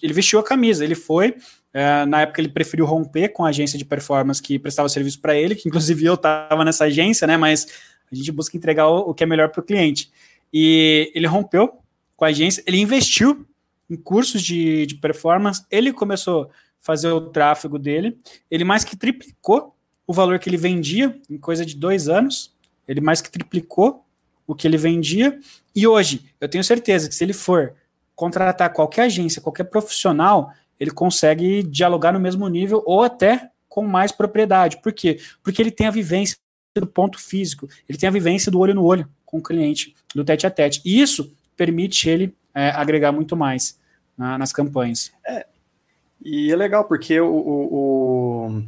Ele vestiu a camisa, ele foi, é, na época ele preferiu romper com a agência de performance que prestava serviço para ele, que inclusive eu estava nessa agência, né? Mas a gente busca entregar o, o que é melhor para o cliente. E ele rompeu com a agência, ele investiu em cursos de, de performance, ele começou a fazer o tráfego dele, ele mais que triplicou o valor que ele vendia em coisa de dois anos, ele mais que triplicou o que ele vendia, e hoje eu tenho certeza que se ele for contratar qualquer agência, qualquer profissional, ele consegue dialogar no mesmo nível ou até com mais propriedade. Por quê? Porque ele tem a vivência do ponto físico, ele tem a vivência do olho no olho com o cliente, do tete a tete. E isso permite ele é, agregar muito mais na, nas campanhas. É, e é legal porque o, o, o,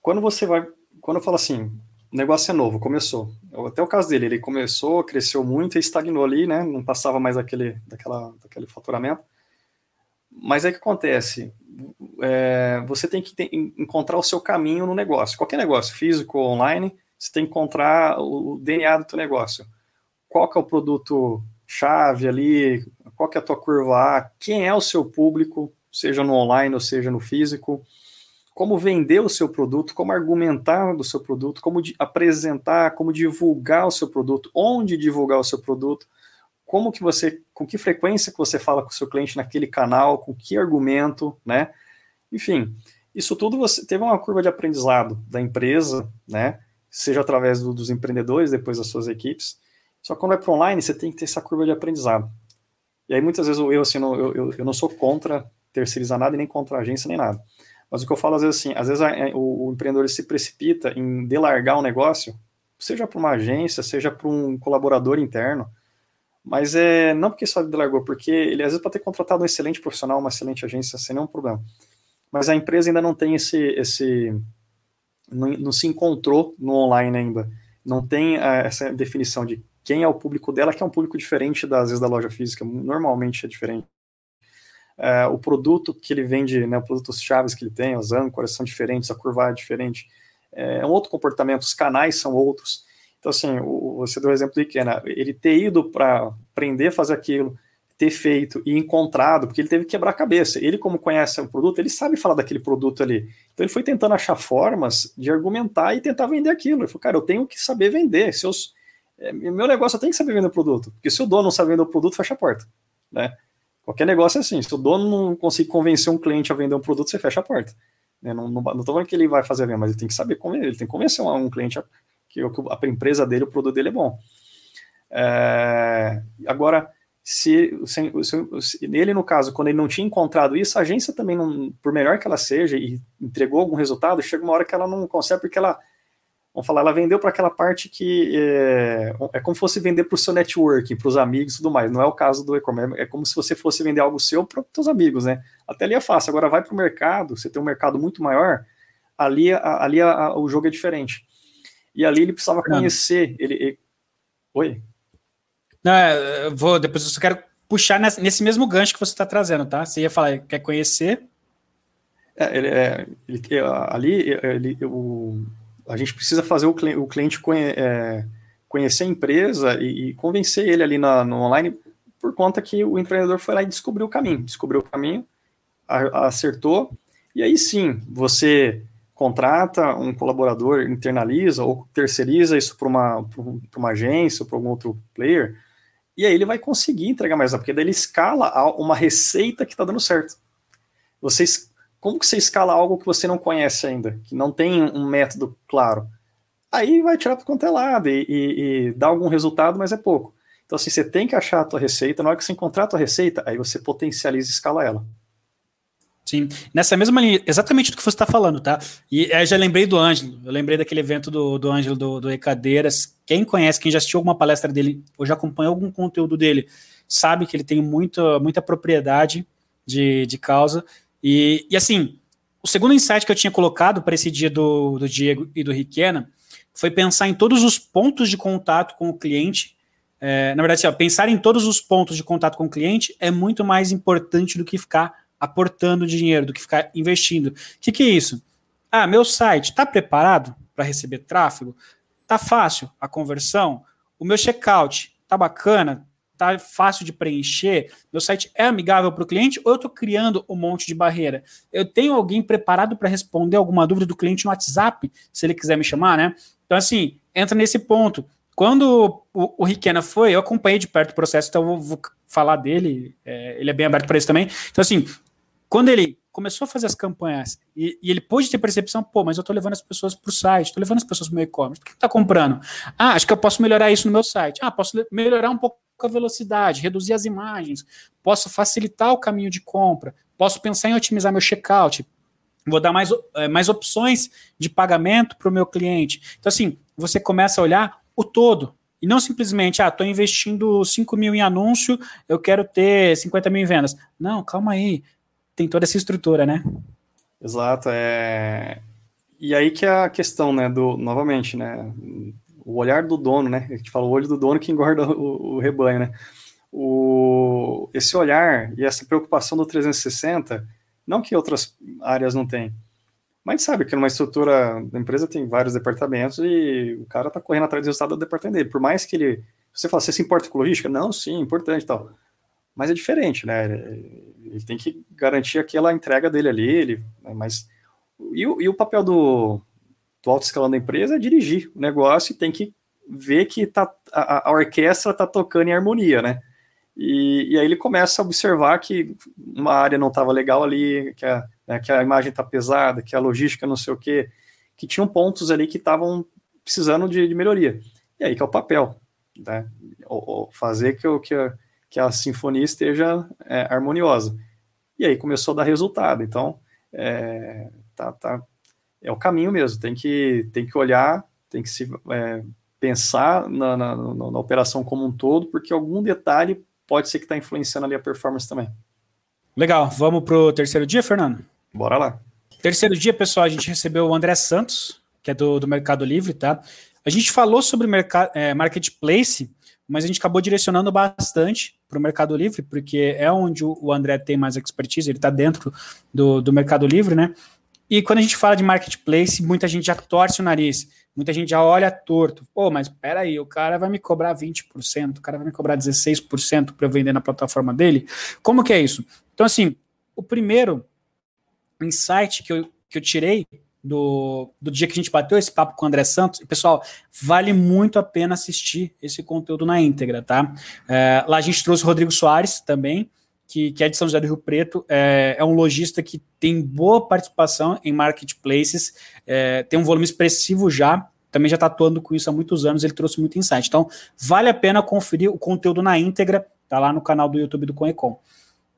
quando você vai, quando eu falo assim, o negócio é novo, começou. Até o caso dele, ele começou, cresceu muito e estagnou ali, né? Não passava mais aquele, daquela, daquele faturamento. Mas o que acontece? É, você tem que encontrar o seu caminho no negócio. Qualquer negócio, físico ou online, você tem que encontrar o DNA do teu negócio. Qual que é o produto chave ali, qual que é a tua curva A, quem é o seu público, seja no online ou seja no físico, como vender o seu produto, como argumentar do seu produto, como apresentar, como divulgar o seu produto, onde divulgar o seu produto, como que você, com que frequência que você fala com o seu cliente naquele canal, com que argumento, né? Enfim, isso tudo você teve uma curva de aprendizado da empresa, né? Seja através do, dos empreendedores, depois das suas equipes. Só que quando é para online, você tem que ter essa curva de aprendizado. E aí muitas vezes eu, assim, eu, eu, eu não sou contra terceirizar nada, nem contra agência, nem nada. Mas o que eu falo às vezes assim, às vezes a, o, o, empreendedor se precipita em delargar um negócio, seja para uma agência, seja para um colaborador interno, mas é não porque só delargou, porque ele às vezes pode ter contratado um excelente profissional, uma excelente agência, sem nenhum problema. Mas a empresa ainda não tem esse, esse não, não se encontrou no online ainda, não tem a, eh, essa definição de quem é o público dela, que é um público diferente das vezes da loja física, normalmente é diferente é, o produto que ele vende, né, os produtos chaves que ele tem, as âncoras são diferentes, a curva é diferente, é, é um outro comportamento, os canais são outros. Então, assim, o, você deu o exemplo do Ikena, ele ter ido para aprender a fazer aquilo, ter feito e encontrado, porque ele teve que quebrar a cabeça. Ele, como conhece o produto, ele sabe falar daquele produto ali. Então, ele foi tentando achar formas de argumentar e tentar vender aquilo. Ele falou, cara, eu tenho que saber vender. Se eu, é, meu negócio eu tenho que saber vender o produto, porque se o dono não sabe vender o produto, fecha a porta, né? Qualquer negócio é assim, se o dono não conseguir convencer um cliente a vender um produto, você fecha a porta. Né? Não, tô falando que ele vai fazer a venda, mas ele tem que saber como ele tem que convencer um, um cliente a, que, a, a empresa dele, o produto dele é bom. É, agora, se, se, se, ele, no caso, quando ele não tinha encontrado isso, a agência também, não, por melhor que ela seja e entregou algum resultado, chega uma hora que ela não consegue, porque ela vamos falar, ela vendeu para aquela parte que é, é como se fosse vender para o seu networking, para os amigos e tudo mais. Não é o caso do e-commerce, é como se você fosse vender algo seu para os seus amigos, né? Até ali é fácil. Agora vai para o mercado, você tem um mercado muito maior, ali, ali a, a, o jogo é diferente. E ali ele precisava conhecer. Ele, ele... Oi? Não, é, eu vou, depois eu só quero puxar nesse, nesse mesmo gancho que você está trazendo, tá? Você ia falar, quer conhecer? É, ele, é, ele, ali, ele, o, a gente precisa fazer o, cliente, o cliente conhe, é, conhecer a empresa e, e, convencer ele ali na, no online por conta que o empreendedor foi lá e descobriu o caminho, descobriu o caminho, acertou, e aí sim, você contrata um colaborador, internaliza ou terceiriza isso para uma, uma agência ou para algum outro player, e aí ele vai conseguir entregar mais, porque daí ele escala uma receita que está dando certo. Vocês como que você escala algo que você não conhece ainda, que não tem um método claro? Aí vai tirar para quanto é lado e, e, e dá algum resultado, mas é pouco. Então, assim, você tem que achar a tua receita, na hora que você encontrar a tua receita, aí você potencializa e escala ela. Sim, nessa mesma linha, exatamente do que você está falando, tá? E aí já lembrei do Ângelo, eu lembrei daquele evento do, do Ângelo do, do Ecadeiras. Quem conhece, quem já assistiu alguma palestra dele, ou já acompanhou algum conteúdo dele, sabe que ele tem muita, muita propriedade de, de causa. E, e assim, o segundo insight que eu tinha colocado para esse dia do, do Diego e do Riquena foi pensar em todos os pontos de contato com o cliente. É, na verdade, assim, ó, pensar em todos os pontos de contato com o cliente é muito mais importante do que ficar aportando dinheiro, do que ficar investindo. O que, que é isso? Ah, meu site está preparado para receber tráfego? Tá fácil a conversão? O meu checkout tá bacana? Tá fácil de preencher, meu site é amigável para o cliente ou eu estou criando um monte de barreira? Eu tenho alguém preparado para responder alguma dúvida do cliente no WhatsApp, se ele quiser me chamar, né? Então, assim, entra nesse ponto. Quando o, o Riquena foi, eu acompanhei de perto o processo, então eu vou, vou falar dele, é, ele é bem aberto para isso também. Então, assim, quando ele começou a fazer as campanhas e, e ele pôde ter percepção, pô, mas eu estou levando as pessoas para o site, estou levando as pessoas para o meu e-commerce, por que está comprando? Ah, acho que eu posso melhorar isso no meu site. Ah, posso melhorar um pouco a velocidade, reduzir as imagens, posso facilitar o caminho de compra, posso pensar em otimizar meu checkout, vou dar mais, é, mais opções de pagamento para o meu cliente. Então, assim, você começa a olhar o todo. E não simplesmente, ah, estou investindo 5 mil em anúncio, eu quero ter 50 mil em vendas. Não, calma aí. Tem toda essa estrutura, né? Exato. É... E aí que é a questão, né, do, novamente, né, o olhar do dono, né? A gente fala o olho do dono que engorda o, o rebanho, né? O, esse olhar e essa preocupação do 360, não que outras áreas não têm, mas sabe que numa estrutura da empresa tem vários departamentos e o cara tá correndo atrás do resultado do departamento dele. Por mais que ele. Você fala, você se importa com logística? Não, sim, importante e tal. mas é diferente, né? Ele tem que garantir aquela entrega dele ali, ele, né? mas e o, e o papel do, do alto escalão da empresa é dirigir o negócio e tem que ver que tá, a, a orquestra está tocando em harmonia, né? E, e, aí ele começa a observar que uma área não estava legal ali, que a, né, que a imagem está pesada, que a logística não sei o quê, que tinham pontos ali que estavam precisando de, de, melhoria. E aí que é o papel, né? O, o fazer que, que, a, que a sinfonia esteja é, harmoniosa. E aí começou a dar resultado. Então, é, tá, tá, é o caminho mesmo. Tem que, tem que olhar, tem que se é, pensar na, na, na, na operação como um todo, porque algum detalhe pode ser que está influenciando ali a performance também. Legal, vamos para o terceiro dia, Fernando? Bora lá. Terceiro dia, pessoal, a gente recebeu o André Santos, que é do, do Mercado Livre, tá? A gente falou sobre é, marketplace, mas a gente acabou direcionando bastante para o Mercado Livre, porque é onde o André tem mais expertise, ele está dentro do, do Mercado Livre, né? E quando a gente fala de marketplace, muita gente já torce o nariz. Muita gente já olha torto. Pô, mas peraí, o cara vai me cobrar 20%, o cara vai me cobrar 16% para eu vender na plataforma dele. Como que é isso? Então, assim, o primeiro insight que eu, que eu tirei do, do dia que a gente bateu esse papo com o André Santos, e pessoal, vale muito a pena assistir esse conteúdo na íntegra, tá? É, lá a gente trouxe o Rodrigo Soares também, que, que é de São José do Rio Preto, é, é um lojista que tem boa participação em marketplaces, é, tem um volume expressivo já, também já está atuando com isso há muitos anos, ele trouxe muito insight. Então, vale a pena conferir o conteúdo na íntegra, tá lá no canal do YouTube do Conecom.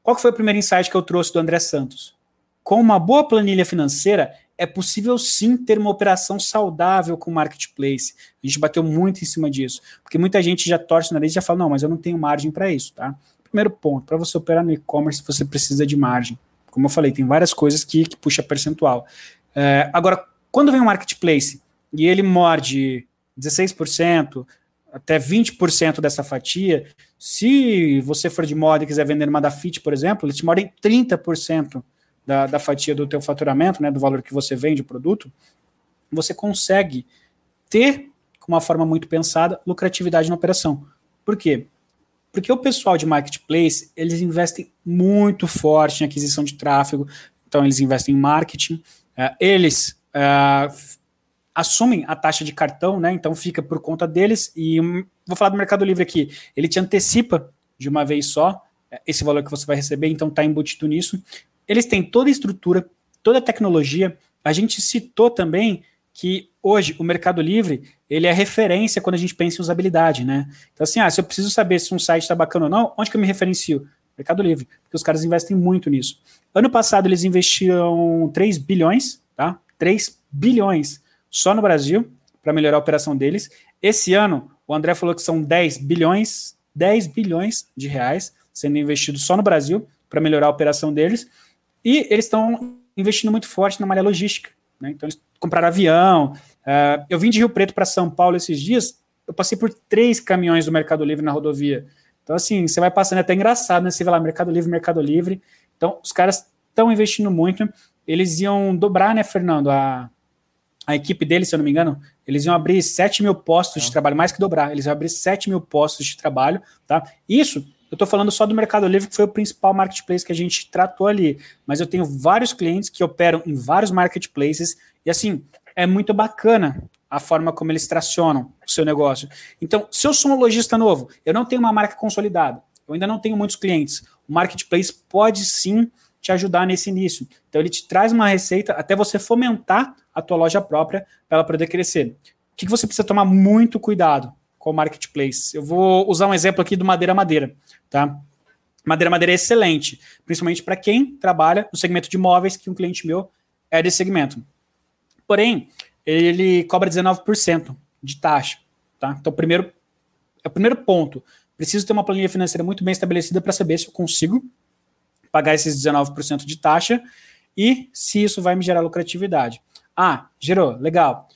Qual foi o primeiro insight que eu trouxe do André Santos? Com uma boa planilha financeira, é possível sim ter uma operação saudável com o marketplace. A gente bateu muito em cima disso, porque muita gente já torce na nariz e já fala, não, mas eu não tenho margem para isso, tá? Primeiro ponto, para você operar no e-commerce, você precisa de margem. Como eu falei, tem várias coisas que, que puxa percentual. É, agora, quando vem um marketplace e ele morde 16%, até 20% dessa fatia, se você for de moda e quiser vender numa da Fit, por exemplo, eles te mordem 30% da, da fatia do teu faturamento, né, do valor que você vende o produto, você consegue ter, com uma forma muito pensada, lucratividade na operação. Por quê? Porque o pessoal de marketplace, eles investem muito forte em aquisição de tráfego, então eles investem em marketing, uh, eles uh, assumem a taxa de cartão, né? Então fica por conta deles. E um, vou falar do Mercado Livre aqui. Ele te antecipa de uma vez só eh, esse valor que você vai receber, então está embutido nisso. Eles têm toda a estrutura, toda a tecnologia. A gente citou também que hoje o Mercado Livre ele é referência quando a gente pensa em usabilidade, né? Então, assim, ah, se eu preciso saber se um site está bacana ou não, onde que eu me referencio? Mercado Livre, porque os caras investem muito nisso. Ano passado eles investiram 3 bilhões, tá? 3 bilhões só no Brasil para melhorar a operação deles. Esse ano, o André falou que são 10 bilhões, 10 bilhões de reais sendo investidos só no Brasil para melhorar a operação deles. E eles estão investindo muito forte na malha logística. Né? Então, eles compraram avião. Uh, eu vim de Rio Preto para São Paulo esses dias, eu passei por três caminhões do Mercado Livre na rodovia. Então, assim, você vai passando, é até engraçado, né? Você vê lá Mercado Livre, Mercado Livre. Então, os caras estão investindo muito. Eles iam dobrar, né, Fernando, a, a equipe deles, se eu não me engano, eles iam abrir 7 mil postos de trabalho, mais que dobrar, eles iam abrir 7 mil postos de trabalho, tá? Isso eu estou falando só do Mercado Livre, que foi o principal marketplace que a gente tratou ali. Mas eu tenho vários clientes que operam em vários marketplaces e, assim, é muito bacana a forma como eles tracionam o seu negócio. Então, se eu sou um lojista novo, eu não tenho uma marca consolidada, eu ainda não tenho muitos clientes, o marketplace pode sim te ajudar nesse início. Então, ele te traz uma receita até você fomentar a tua loja própria para ela poder crescer. O que você precisa tomar muito cuidado com o marketplace? Eu vou usar um exemplo aqui do Madeira Madeira tá? Madeira Madeira é excelente, principalmente para quem trabalha no segmento de imóveis, que um cliente meu é desse segmento. Porém, ele cobra 19% de taxa, tá? Então, primeiro, é o primeiro ponto. Preciso ter uma planilha financeira muito bem estabelecida para saber se eu consigo pagar esses 19% de taxa e se isso vai me gerar lucratividade. Ah, gerou, legal.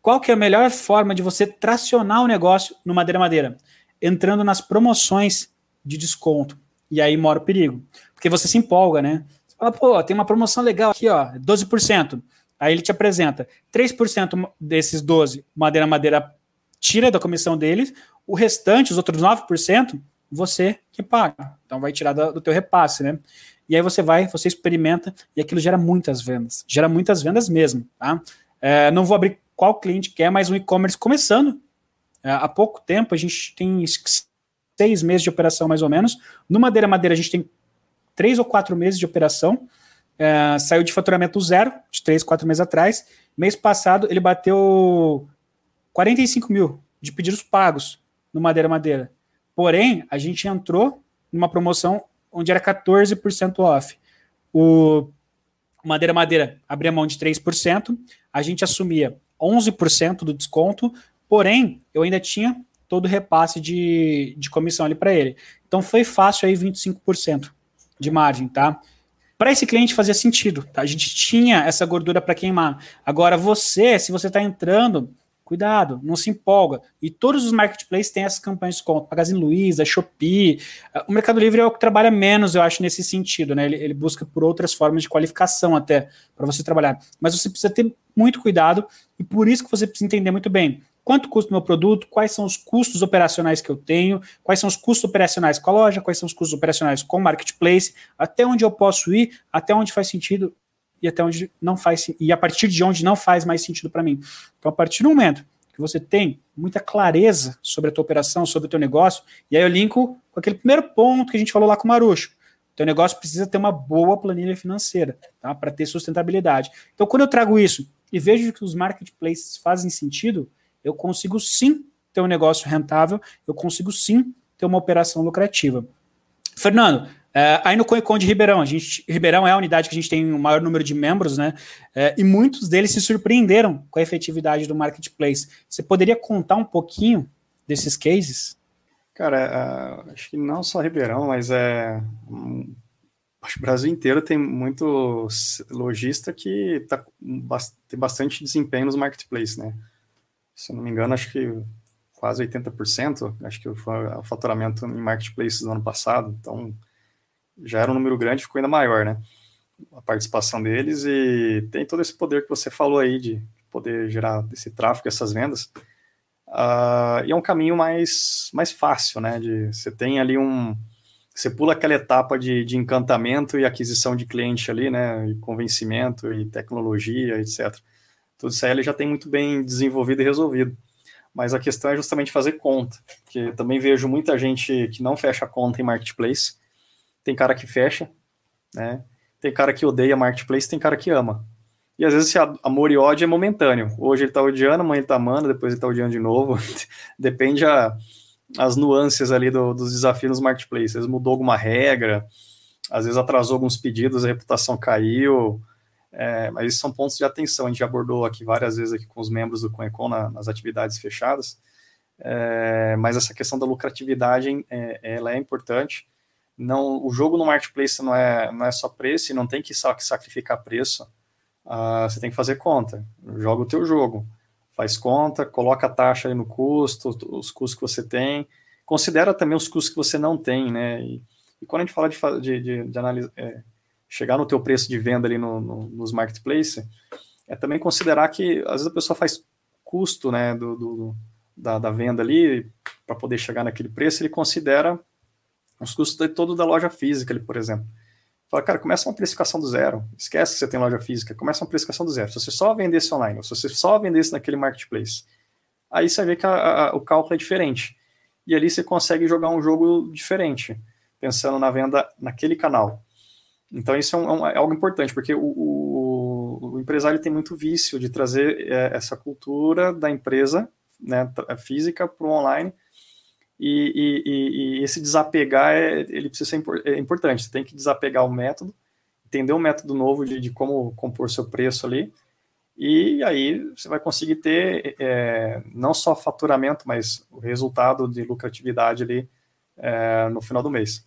Qual que é a melhor forma de você tracionar o negócio no Madeira Madeira? Entrando nas promoções de desconto. E aí mora o perigo. Porque você se empolga, né? Você fala, pô, tem uma promoção legal aqui, ó, 12%. Aí ele te apresenta 3% desses 12, madeira madeira tira da comissão deles, o restante, os outros 9%, você que paga. Então vai tirar do, do teu repasse, né? E aí você vai, você experimenta e aquilo gera muitas vendas. Gera muitas vendas mesmo, tá? É, não vou abrir qual cliente quer, mas um e-commerce começando. É, há pouco tempo, a gente tem seis meses de operação mais ou menos. No Madeira Madeira, a gente tem três ou quatro meses de operação. É, saiu de faturamento zero, de três, quatro meses atrás. Mês passado, ele bateu 45 mil de pedidos pagos no Madeira Madeira. Porém, a gente entrou numa promoção onde era 14% off. O Madeira Madeira abria mão de 3%, a gente assumia 11% do desconto, porém, eu ainda tinha todo o repasse de, de comissão ali para ele. Então foi fácil aí 25% de margem, tá? Para esse cliente fazia sentido, tá? A gente tinha essa gordura para queimar. Agora você, se você está entrando Cuidado, não se empolga. E todos os marketplaces têm essas campanhas de desconto. Magazine Luiza, Shopee. O Mercado Livre é o que trabalha menos, eu acho, nesse sentido. Né? Ele, ele busca por outras formas de qualificação até para você trabalhar. Mas você precisa ter muito cuidado e por isso que você precisa entender muito bem quanto custa o meu produto, quais são os custos operacionais que eu tenho, quais são os custos operacionais com a loja, quais são os custos operacionais com o marketplace, até onde eu posso ir, até onde faz sentido e até onde não faz e a partir de onde não faz mais sentido para mim. Então, a partir do momento que você tem muita clareza sobre a tua operação, sobre o teu negócio, e aí eu linko com aquele primeiro ponto que a gente falou lá com o Marucho. Teu negócio precisa ter uma boa planilha financeira, tá? Para ter sustentabilidade. Então, quando eu trago isso e vejo que os marketplaces fazem sentido, eu consigo sim ter um negócio rentável, eu consigo sim ter uma operação lucrativa. Fernando, é, aí no Coecon de Ribeirão, a gente, Ribeirão é a unidade que a gente tem o maior número de membros, né? É, e muitos deles se surpreenderam com a efetividade do marketplace. Você poderia contar um pouquinho desses cases? Cara, uh, acho que não só Ribeirão, mas é. Um, acho que o Brasil inteiro tem muito lojista que tá, tem bastante desempenho nos marketplaces, né? Se não me engano, acho que quase 80%, acho que foi o faturamento em marketplaces do ano passado. Então, já era um número grande, ficou ainda maior, né? A participação deles e tem todo esse poder que você falou aí de poder gerar esse tráfego, essas vendas. Uh, e é um caminho mais, mais fácil, né? De, você tem ali um. Você pula aquela etapa de, de encantamento e aquisição de cliente ali, né? E convencimento e tecnologia, etc. Tudo isso aí ele já tem muito bem desenvolvido e resolvido. Mas a questão é justamente fazer conta, porque também vejo muita gente que não fecha conta em marketplace tem cara que fecha, né? Tem cara que odeia marketplace, tem cara que ama. E às vezes esse amor e ódio é momentâneo. Hoje ele tá odiando, amanhã ele tá amando, depois ele tá odiando de novo. (laughs) Depende a, as nuances ali do, dos desafios nos marketplaces. Mudou alguma regra, às vezes atrasou alguns pedidos, a reputação caiu. É, mas isso são pontos de atenção. A gente já abordou aqui várias vezes aqui com os membros do Conecon na, nas atividades fechadas. É, mas essa questão da lucratividade é, ela é importante não, o jogo no marketplace não é, não é só preço e não tem que só sacrificar preço. Uh, você tem que fazer conta. Joga o teu jogo. Faz conta, coloca a taxa aí no custo, os custos que você tem. Considera também os custos que você não tem, né? E, e quando a gente fala de, de, de, de analisar, é, chegar no teu preço de venda ali no, no, nos marketplaces, é também considerar que às vezes a pessoa faz custo, né, do, do da, da venda ali para poder chegar naquele preço, ele considera os custos de todo da loja física ali, por exemplo. Fala, cara, começa uma precificação do zero. Esquece que você tem loja física, começa uma precificação do zero. Se você só vendesse online, ou se você só vendesse naquele marketplace, aí você vê que a, a, o cálculo é diferente. E ali você consegue jogar um jogo diferente, pensando na venda naquele canal. Então isso é, um, é algo importante, porque o, o, o, empresário tem muito vício de trazer é, essa cultura da empresa né, física para o online, e, e, e, esse desapegar é, ele precisa ser é importante. Você tem que desapegar o método, entender o método novo de, de como compor seu preço ali, e aí você vai conseguir ter é, não só faturamento, mas o resultado de lucratividade ali é, no final do mês.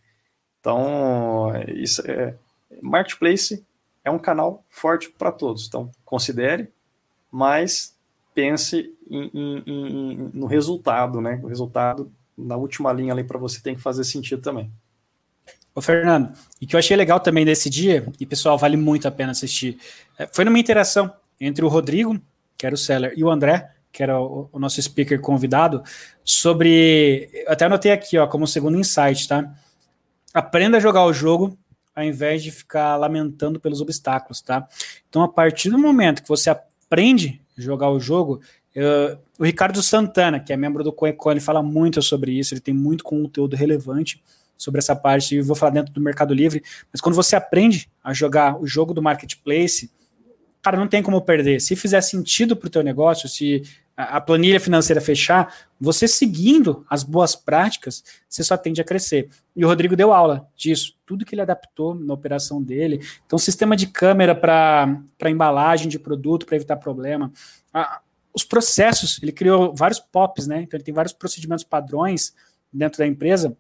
Então, isso é, Marketplace é um canal forte para todos. Então, considere, mas pense em, em, em, no resultado, né? O resultado na última linha ali para você tem que fazer sentido também. Ô, Fernando, e que eu achei legal também desse dia, e pessoal, vale muito a pena assistir, é, foi numa interação entre o Rodrigo, que era o seller, e o André, que era o, o nosso speaker convidado, sobre. Até anotei aqui, ó, como segundo insight, tá? Aprenda a jogar o jogo ao invés de ficar lamentando pelos obstáculos, tá? Então, a partir do momento que você aprende a jogar o jogo, o Ricardo Santana, que é membro do CoinCon, ele fala muito sobre isso, ele tem muito conteúdo relevante sobre essa parte, e vou falar dentro do Mercado Livre, mas quando você aprende a jogar o jogo do marketplace, cara, não tem como perder. Se fizer sentido para o teu negócio, se a planilha financeira fechar, você seguindo as boas práticas, você só tende a crescer. E o Rodrigo deu aula disso, tudo que ele adaptou na operação dele. Então, sistema de câmera para embalagem de produto, para evitar problema. os processos, ele criou vários POPs, né? Então, ele tem vários procedimentos padrões dentro da empresa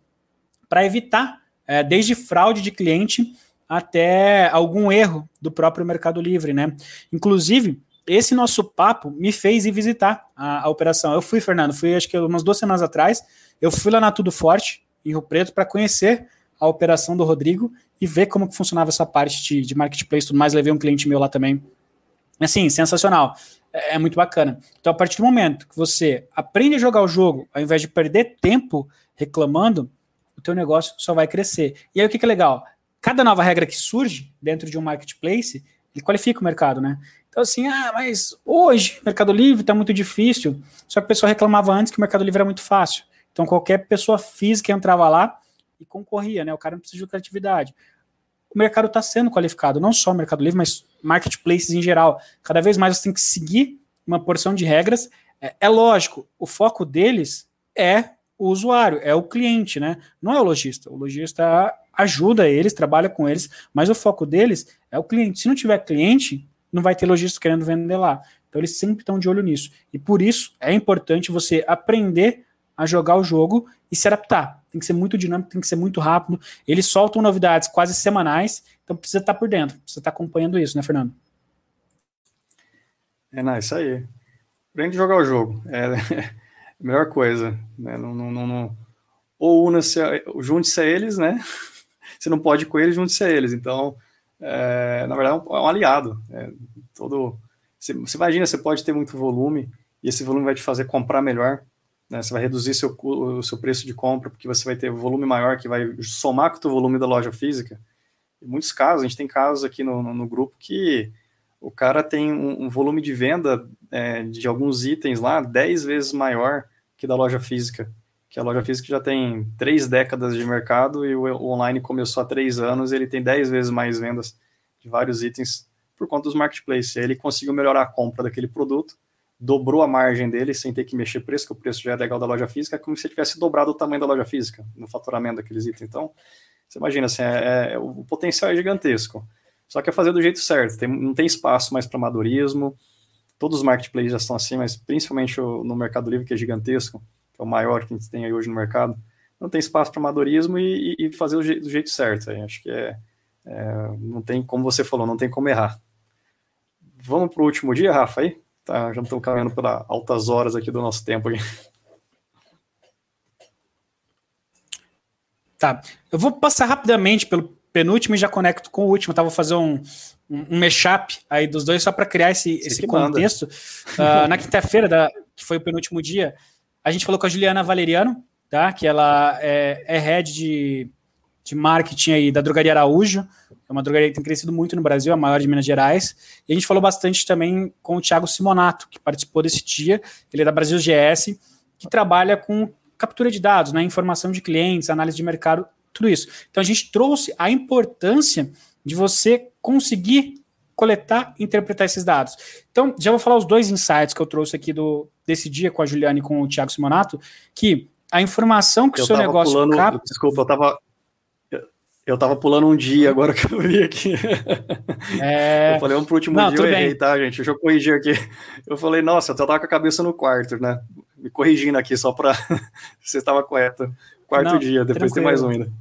para evitar, é, desde fraude de cliente até algum erro do próprio Mercado Livre, né? Inclusive, esse nosso papo me fez ir visitar a, a, operação. Eu fui, Fernando, fui acho que umas duas semanas atrás, eu fui lá na Tudo Forte, em Rio Preto, para conhecer a operação do Rodrigo e ver como que funcionava essa parte de, de marketplace e tudo mais. Levei um cliente meu lá também. Assim, sensacional. É, é muito bacana. Então, a partir do momento que você aprende a jogar o jogo, ao invés de perder tempo reclamando, o teu negócio só vai crescer. E aí, o que, que é legal? Cada nova regra que surge dentro de um marketplace, ele qualifica o mercado, né? Então, assim, ah, mas hoje Mercado Livre está muito difícil. Só que o pessoal reclamava antes que o Mercado Livre era muito fácil. Então, qualquer pessoa física entrava lá e concorria, né? O cara não precisa de criatividade. O mercado está sendo qualificado, não só o Mercado Livre, mas marketplaces em geral. Cada vez mais você tem que seguir uma porção de regras. É, é lógico, o foco deles é o usuário, é o cliente, né? Não é o lojista. O lojista ajuda eles, trabalha com eles, mas o foco deles é o cliente. Se não tiver cliente, não vai ter lojista querendo vender lá. Então eles sempre estão de olho nisso. E por isso é importante você aprender a jogar o jogo e se adaptar. Tem que ser muito dinâmico, tem que ser muito rápido. Eles soltam novidades quase semanais, então precisa estar por dentro, precisa estar acompanhando isso, né, Fernando? É, não, isso aí. Aprende a jogar o jogo. É, (laughs) é a melhor coisa. Né? Não, não, não, não... Ou una-se, junte-se a eles, né? (laughs) Se não pode com eles, junte-se a eles. Então, é, na verdade, é um, é um aliado. É, todo, você, você, imagina, você pode ter muito volume e esse volume vai te fazer comprar melhor. Né? Você vai reduzir seu, o seu preço de compra porque você vai ter volume maior que vai somar com o volume da loja física. Em muitos casos, a gente tem casos aqui no, no, no grupo que o cara tem um, um volume de venda é, de alguns itens lá 10 vezes maior que da loja física que a loja física já tem três décadas de mercado e o online começou há três anos, ele tem dez vezes mais vendas de vários itens por conta dos marketplaces. Ele conseguiu melhorar a compra daquele produto, dobrou a margem dele sem ter que mexer preço, que o preço já é legal da loja física, é como se ele tivesse dobrado o tamanho da loja física no faturamento daqueles itens. Então, você imagina, assim, é, é, o potencial é gigantesco. Só que é fazer do jeito certo, tem, não tem espaço mais para amadorismo, todos os marketplaces já estão assim, mas principalmente no Mercado Livre, que é gigantesco, que é o maior que a gente tem aí hoje no mercado, não tem espaço para amadorismo e, e, fazer do jeito, do jeito certo. Aí. Acho que é, é, não tem, como você falou, não tem como errar. Vamos para o último dia, Rafa, aí? Tá, já estamos caminhando pelas altas horas aqui do nosso tempo. Aqui. Tá, eu vou passar rapidamente pelo penúltimo e já conecto com o último. Eu tava fazer um, um, um mashup aí dos dois só para criar esse, esse contexto. Uh, na quinta-feira, que foi o penúltimo dia, a gente falou com a Juliana Valeriano, tá? Que ela é, é head de, de marketing aí da Drogaria Araújo. É uma drogaria que tem crescido muito no Brasil, a maior de Minas Gerais. E a gente falou bastante também com o Thiago Simonato, que participou desse dia. Ele é da Brasil GS, que trabalha com captura de dados, né, informação de clientes, análise de mercado, tudo isso. Então a gente trouxe a importância de você conseguir coletar e interpretar esses dados. Então, já vou falar os dois insights que eu trouxe aqui do, desse dia com a Juliane e com o Thiago Simonato, que a informação que eu o seu negócio pulando, capta... Desculpa, eu estava eu tava pulando um dia agora que eu vi aqui. (laughs) É... Eu falei um pro último Não, dia, eu errei, bem. tá, gente? Deixa eu corrigir aqui. Eu falei, nossa, eu tava com a cabeça no quarto, né? Me corrigindo aqui só para (laughs) você estava correto. Quarto Não, dia, depois tranquilo. tem mais um ainda.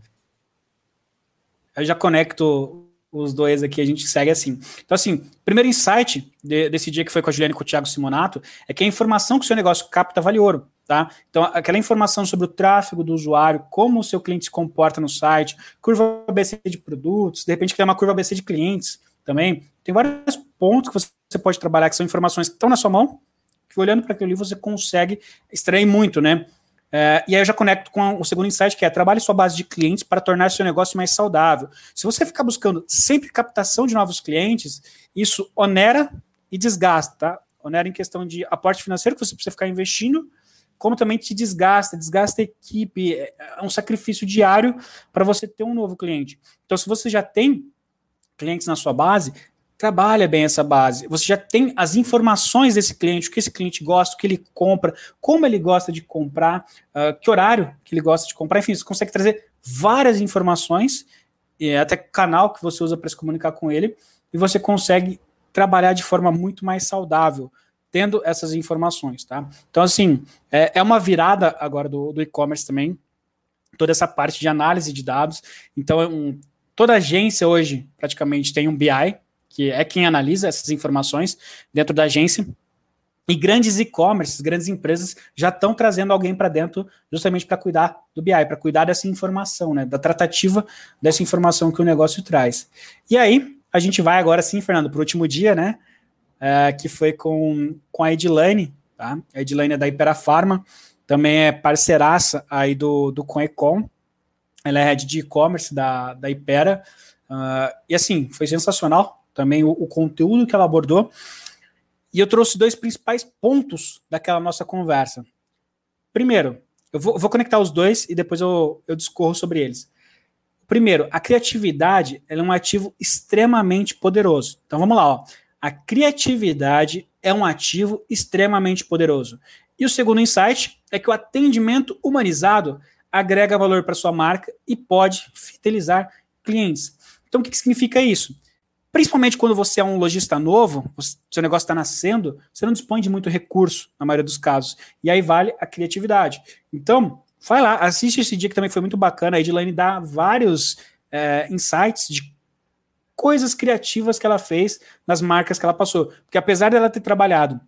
Eu já conecto os dois aqui, a gente segue assim. Então, assim, primeiro insight de, desse dia que foi com a Juliane e com o Thiago Simonato é que a informação que o seu negócio capta vale ouro, tá? Então, aquela informação sobre o tráfego do usuário, como o seu cliente se comporta no site, curva ABC de produtos, de repente criar uma curva ABC de clientes também. Tem vários pontos que você pode trabalhar que são informações que estão na sua mão, que olhando para aquilo ali você consegue extrair muito, né? É, e aí eu já conecto com o segundo insight, que é trabalhe sua base de clientes para tornar seu negócio mais saudável. Se você ficar buscando sempre captação de novos clientes, isso onera e desgasta, tá? Onera em questão de aporte financeiro que você precisa ficar investindo, como também te desgasta, desgasta a equipe, é, é um sacrifício diário para você ter um novo cliente. Então, se você já tem clientes na sua base, trabalha bem essa base. Você já tem as informações desse cliente, o que esse cliente gosta, o que ele compra, como ele gosta de comprar, uh, que horário que ele gosta de comprar, enfim, você consegue trazer várias informações, e até canal que você usa para se comunicar com ele, e você consegue trabalhar de forma muito mais saudável, tendo essas informações, tá? Então, assim, é, é uma virada agora do, do e-commerce também, toda essa parte de análise de dados. Então, é um, toda agência hoje praticamente tem um BI, que é quem analisa essas informações dentro da agência. E grandes e-commerces, grandes empresas já estão trazendo alguém para dentro justamente para cuidar do BI, para cuidar dessa informação, né, da tratativa dessa informação que o negócio traz. E aí, a gente vai agora sim, Fernando, para o último dia, né, é, que foi com, com a Edilane, tá? A Edilane é da Iperafarma, também é parceiraça aí do, do Conecom, ela é head de e-commerce da, da Ipera, uh, e assim, foi sensacional também o, o conteúdo que ela abordou. E eu trouxe dois principais pontos daquela nossa conversa. Primeiro, eu vou, vou conectar os dois e depois eu, eu discorro sobre eles. Primeiro, a criatividade é um ativo extremamente poderoso. Então vamos lá, ó. A criatividade é um ativo extremamente poderoso. E o segundo insight é que o atendimento humanizado agrega valor para sua marca e pode fidelizar clientes. Então o que, que significa isso? Principalmente quando você é um lojista novo, seu negócio está nascendo, você não dispõe de muito recurso, na maioria dos casos. E aí vale a criatividade. Então, vai lá, assiste esse dia que também foi muito bacana. A Edilane dá vários é, insights de coisas criativas que ela fez nas marcas que ela passou. Porque apesar dela ter trabalhado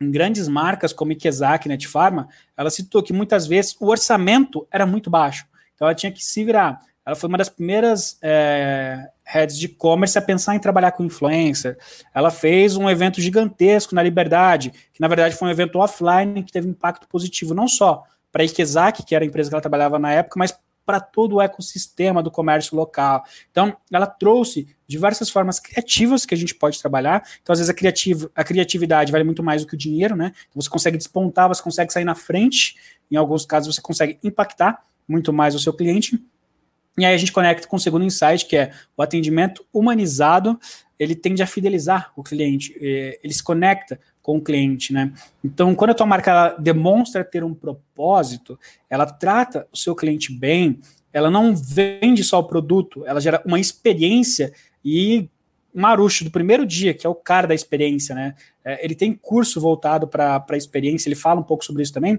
em grandes marcas como Ikezaki, Netfarma, ela citou que muitas vezes o orçamento era muito baixo. Então ela tinha que se virar. Ela foi uma das primeiras é, heads de e-commerce a pensar em trabalhar com influencer. Ela fez um evento gigantesco na Liberdade, que na verdade foi um evento offline que teve impacto positivo não só para a Ikezaki, que era a empresa que ela trabalhava na época, mas para todo o ecossistema do comércio local. Então, ela trouxe diversas formas criativas que a gente pode trabalhar. Então, às vezes, a, criativa, a criatividade vale muito mais do que o dinheiro, né? Então, você consegue despontar, você consegue sair na frente. Em alguns casos, você consegue impactar muito mais o seu cliente. E aí a gente conecta com o segundo insight, que é o atendimento humanizado, ele tende a fidelizar o cliente, é, ele se conecta com o cliente, né? Então, quando a tua marca demonstra ter um propósito, ela trata o seu cliente bem, ela não vende só o produto, ela gera uma experiência e Marucho, do primeiro dia, que é o cara da experiência, né? É, ele tem curso voltado para a experiência, ele fala um pouco sobre isso também,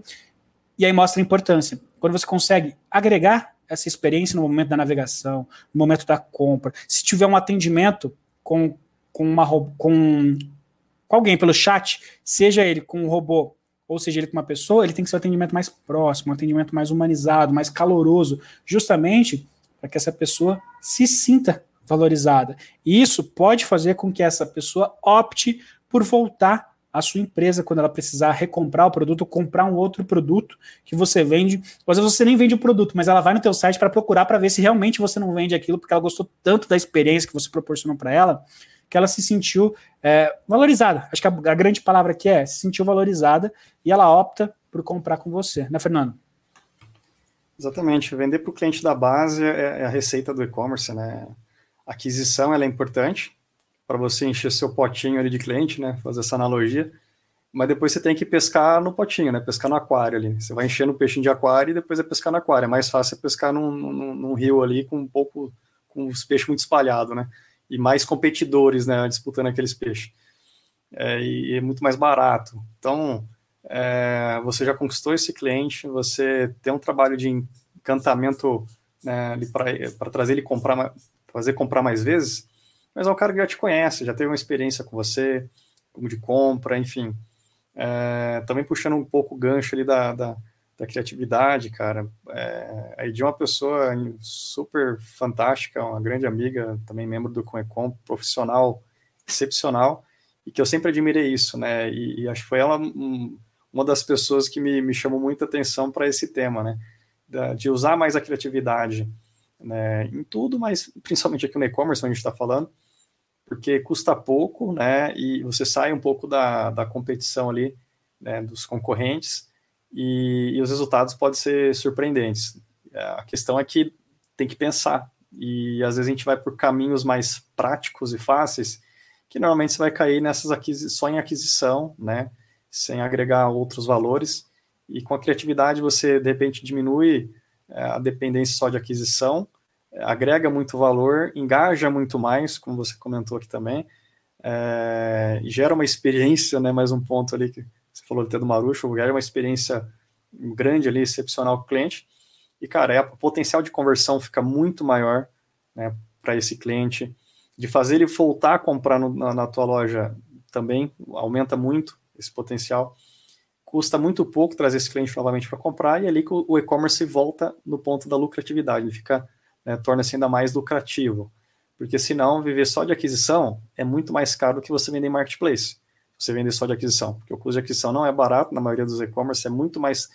e aí mostra a importância. Quando você consegue agregar essa experiência no momento da navegação, no momento da compra. Se tiver um atendimento com, com, uma, com, com alguém pelo chat, seja ele com um robô ou seja ele com uma pessoa, ele tem que ser um atendimento mais próximo, um atendimento mais humanizado, mais caloroso, justamente para que essa pessoa se sinta valorizada. E isso pode fazer com que essa pessoa opte por voltar a sua empresa quando ela precisar recomprar o produto comprar um outro produto que você vende. Às vezes você nem vende o produto, mas ela vai no teu site para procurar para ver se realmente você não vende aquilo, porque ela gostou tanto da experiência que você proporcionou para ela, que ela se sentiu é, valorizada. Acho que a, a, grande palavra aqui é se sentiu valorizada e ela opta por comprar com você, né, Fernando? Exatamente. Vender para o cliente da base é, é a receita do e-commerce, né? A aquisição ela é importante, para você encher seu potinho ali de cliente, né? Fazer essa analogia. Mas depois você tem que pescar no potinho, né? Pescar no aquário ali. Você vai enchendo o peixinho de aquário e depois é pescar no aquário. É mais fácil é pescar num, num, num rio ali com um pouco, com os peixes muito espalhados, né? E mais competidores, né? Disputando aqueles peixes. É, e é muito mais barato. Então, é, você já conquistou esse cliente, você tem um trabalho de encantamento né, para trazer ele comprar, fazer comprar mais vezes mas é um cara que já te conhece, já teve uma experiência com você, como de compra, enfim. É, também puxando um pouco o gancho ali da, da, da criatividade, cara. É, a Edi é uma pessoa super fantástica, uma grande amiga, também membro do Conecom, profissional excepcional. e que eu sempre admirei isso, né? E, e acho que foi ela um, uma das pessoas que me, me chamou muita atenção para esse tema, né? Da, de usar mais a criatividade né, em tudo, mas principalmente aqui no e-commerce, onde a gente está falando, porque custa pouco, né? E você sai um pouco da, da competição ali, né, dos concorrentes, e, e os resultados podem ser surpreendentes. A questão é que tem que pensar, e às vezes a gente vai por caminhos mais práticos e fáceis, que normalmente você vai cair nessas aquisições só em aquisição, né? Sem agregar outros valores. E com a criatividade você de repente diminui é, a dependência só de aquisição, é, agrega muito valor, engaja muito mais, como você comentou aqui também, é, gera uma experiência, né? Mais um ponto ali que você falou até do Marucho, gera uma experiência grande ali, excepcional com o cliente. E, cara, é, o potencial de conversão fica muito maior né, para esse cliente. De fazer ele voltar a comprar no, na, na tua loja também aumenta muito esse potencial. Custa muito pouco trazer esse cliente novamente para comprar, e é ali o, o e-commerce volta no ponto da lucratividade, ele fica, né, torna-se ainda mais lucrativo. Porque senão, viver só de aquisição é muito mais caro do que você vender em marketplace. Você vender só de aquisição, porque o custo de aquisição não é barato, na maioria dos e-commerce é muito mais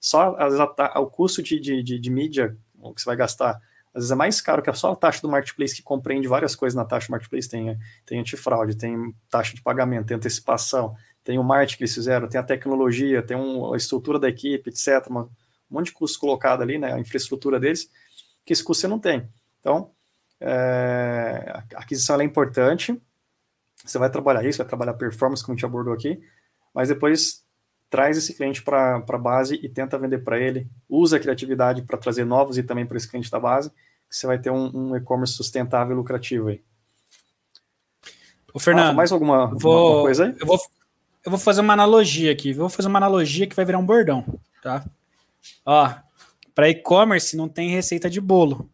só às vezes, o custo de, de, de, de mídia que você vai gastar, às vezes é mais caro que a só a taxa do marketplace, que compreende várias coisas na taxa do marketplace. Tem, tem antifraude, tem taxa de pagamento, tem antecipação, tem o marketing que eles fizeram, tem a tecnologia, tem um, a estrutura da equipe, etc. um monte de custo colocado ali, né, a infraestrutura deles, que esse custo você não tem. Então, é, a aquisição é importante, você vai trabalhar isso, vai trabalhar performance, como a gente abordou aqui, mas depois traz esse cliente para a base e tenta vender para ele, usa a criatividade para trazer novos e também para esse cliente da base, que você vai ter um, um e-commerce sustentável e lucrativo aí. Ô, Fernando, ah, mais alguma, vou, alguma coisa aí? Eu vou, eu vou fazer uma analogia aqui, vou fazer uma analogia que vai virar um bordão, tá? Ó, para e-commerce não tem receita de bolo,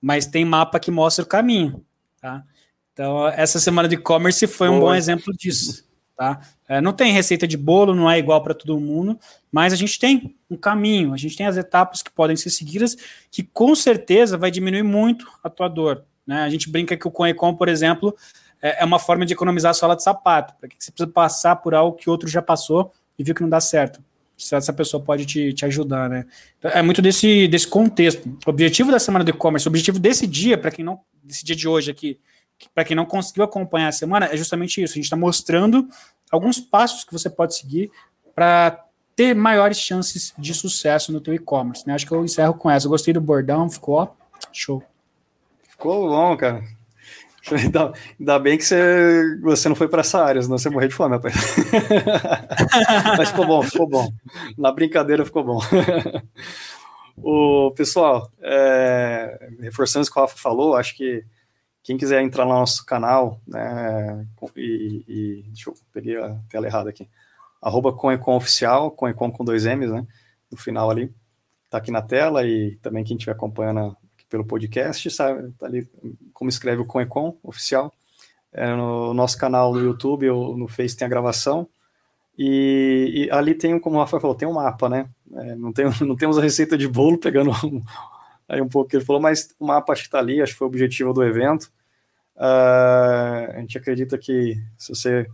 mas tem mapa que mostra o caminho, tá? Então, essa semana de e-commerce foi Boa. um bom exemplo disso. Tá? É, não tem receita de bolo, não é igual para todo mundo, mas a gente tem um caminho, a gente tem as etapas que podem ser seguidas, que com certeza vai diminuir muito a tua dor. Né? A gente brinca que o Conecom, por exemplo, é, é uma forma de economizar a sola de sapato. Para que você precisa passar por algo que outro já passou e viu que não dá certo? Essa pessoa pode te, te ajudar, né? Então, é muito desse, desse contexto. O objetivo da semana do e-commerce, o objetivo desse dia, para quem não, desse dia de hoje aqui, para quem não conseguiu acompanhar a semana, é justamente isso. A gente está mostrando alguns passos que você pode seguir para ter maiores chances de sucesso no teu e-commerce. Né? Acho que eu encerro com essa. Eu gostei do bordão, ficou ó, show. Ficou bom, cara. Ainda, ainda bem que você, você não foi para essa área, senão você morrer de fome, rapaz. (laughs) Mas ficou bom, ficou bom. Na brincadeira ficou bom. (laughs) o pessoal, é, reforçando o que o Rafa falou, acho que quem quiser entrar no nosso canal, né, e, e deixa eu peguei a tela errada aqui, arroba Conecom Oficial, Conecom com dois M's, né, no final ali, tá aqui na tela, e também quem estiver acompanhando pelo podcast, sabe, tá ali como escreve o Conecom Oficial, é, no nosso canal no YouTube ou no Face tem a gravação, e, e, ali tem, como o Rafael falou, tem um mapa, né, é, não, tem, (laughs) não temos a receita de bolo pegando (laughs) um, aí um pouco que ele falou, mas o mapa acho que está ali, acho que foi o objetivo do evento. Uh, a gente acredita que se você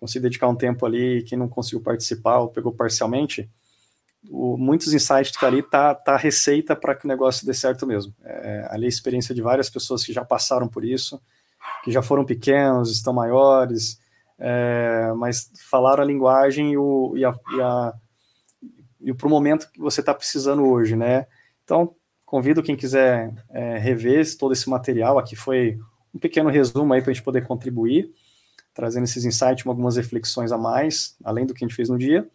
conseguir dedicar um tempo ali, quem não conseguiu participar ou pegou parcialmente, o, muitos insights que tá ali tá, tá a receita para que o negócio dê certo mesmo. É, ali a experiência de várias pessoas que já passaram por isso, que já foram pequenos, estão maiores, é, mas falaram a linguagem e, o, e, a, e, a, e para o momento que você está precisando hoje, né? Então, Convido quem quiser é, rever todo esse material. Aqui foi um pequeno resumo aí para a gente poder contribuir, trazendo esses insights, algumas reflexões a mais, além do que a gente fez no dia.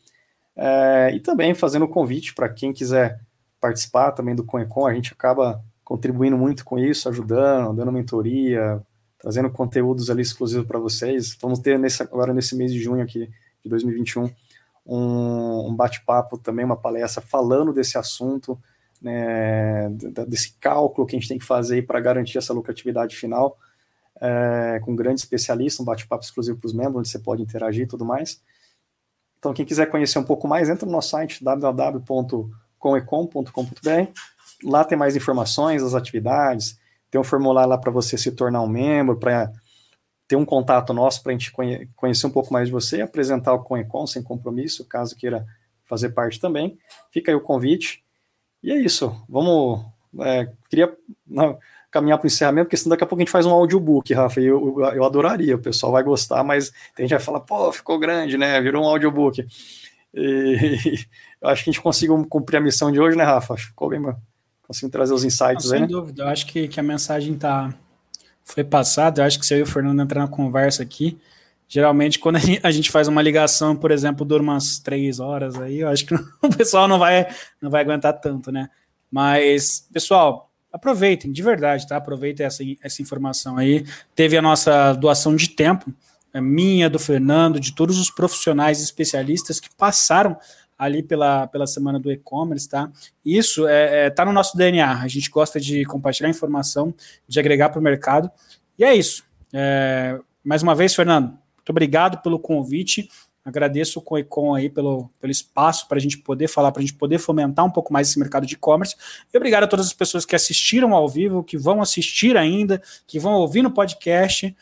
É, e também fazendo o convite para quem quiser participar também do ConEcon, a gente acaba contribuindo muito com isso, ajudando, dando mentoria, trazendo conteúdos ali exclusivos para vocês. Vamos ter nesse, agora nesse mês de junho aqui de 2021 um, um bate-papo também, uma palestra falando desse assunto, né, desse cálculo que a gente tem que fazer para garantir essa lucratividade final, é, com um grande especialista, um bate-papo exclusivo para os membros, onde você pode interagir e tudo mais. Então, quem quiser conhecer um pouco mais, entra no nosso site www.comecom.com.br. Lá tem mais informações das atividades, tem um formulário lá para você se tornar um membro, para ter um contato nosso para a gente conhe conhecer um pouco mais de você, apresentar o Conecon sem compromisso, caso queira fazer parte também. Fica aí o convite. E é isso. Vamos. É, queria não, caminhar para o encerramento, porque senão daqui a pouco a gente faz um audiobook, Rafa, e eu, eu, eu adoraria, o pessoal vai gostar, mas a gente vai falar, pô, ficou grande, né? Virou um audiobook. E, (laughs) eu acho que a gente conseguiu cumprir a missão de hoje, né, Rafa? Acho que ficou bem, conseguimos trazer os insights Não, aí. Sem né? dúvida, eu acho que, que a mensagem tá, foi passada. Eu acho que se eu e o Fernando entrar na conversa aqui, geralmente quando a gente faz uma ligação, por exemplo, dura umas três horas aí, eu acho que (laughs) o pessoal não vai, não vai aguentar tanto, né? Mas, pessoal, aproveitem, de verdade, tá? Aproveitem essa, essa informação aí. Teve a nossa doação de tempo, a minha, do Fernando, de todos os profissionais especialistas que passaram ali pela, pela semana do e-commerce, tá? Isso é, é, tá no nosso DNA. A gente gosta de compartilhar informação, de agregar para o mercado. E é isso. É, mais uma vez, Fernando, muito obrigado pelo convite. Agradeço o Coecon aí pelo, pelo espaço para a gente poder falar, para a gente poder fomentar um pouco mais esse mercado de e-commerce. E obrigado a todas as pessoas que assistiram ao vivo, que vão assistir ainda, que vão ouvir no podcast.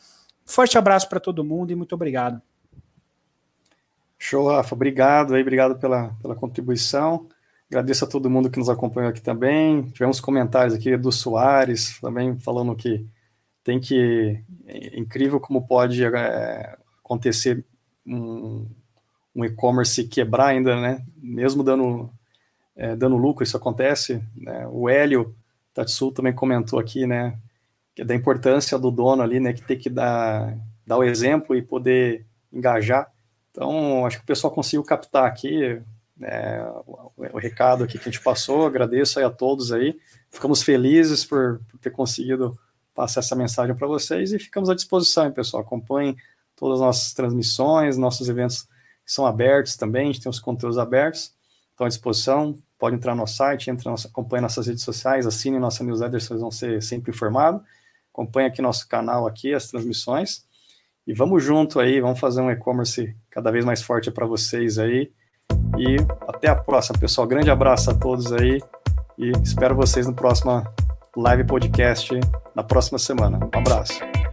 Forte abraço para todo mundo e muito obrigado. Show, Rafa. Obrigado aí, obrigado pela, pela contribuição. Agradeço a todo mundo que nos acompanhou aqui também. Tivemos comentários aqui do Soares também falando que tem que. É incrível como pode é, acontecer um, um e-commerce quebrar ainda, né? Mesmo dando, é, dando lucro, isso acontece. Né? O Hélio Tatsu também comentou aqui, né? Que é da importância do dono ali, né? Que tem que dar, dar o exemplo e poder engajar. Então, acho que o pessoal conseguiu captar aqui né, o, o, recado aqui que a gente passou. Agradeço aí a todos aí. Ficamos felizes por, por ter conseguido passar essa mensagem para vocês e ficamos à disposição, hein, pessoal. Acompanhem todas as nossas transmissões, nossos eventos são abertos também, a gente tem os conteúdos abertos, estão à disposição. Pode entrar no nosso site, entra nossa, acompanhe nossas redes sociais, assine nossa newsletter, vocês vão ser sempre informados. Acompanhe aqui nosso canal aqui, as transmissões. E vamos junto aí, vamos fazer um e-commerce cada vez mais forte para vocês aí. E até a próxima, pessoal. Grande abraço a todos aí e espero vocês no próximo live podcast na próxima semana. Um abraço.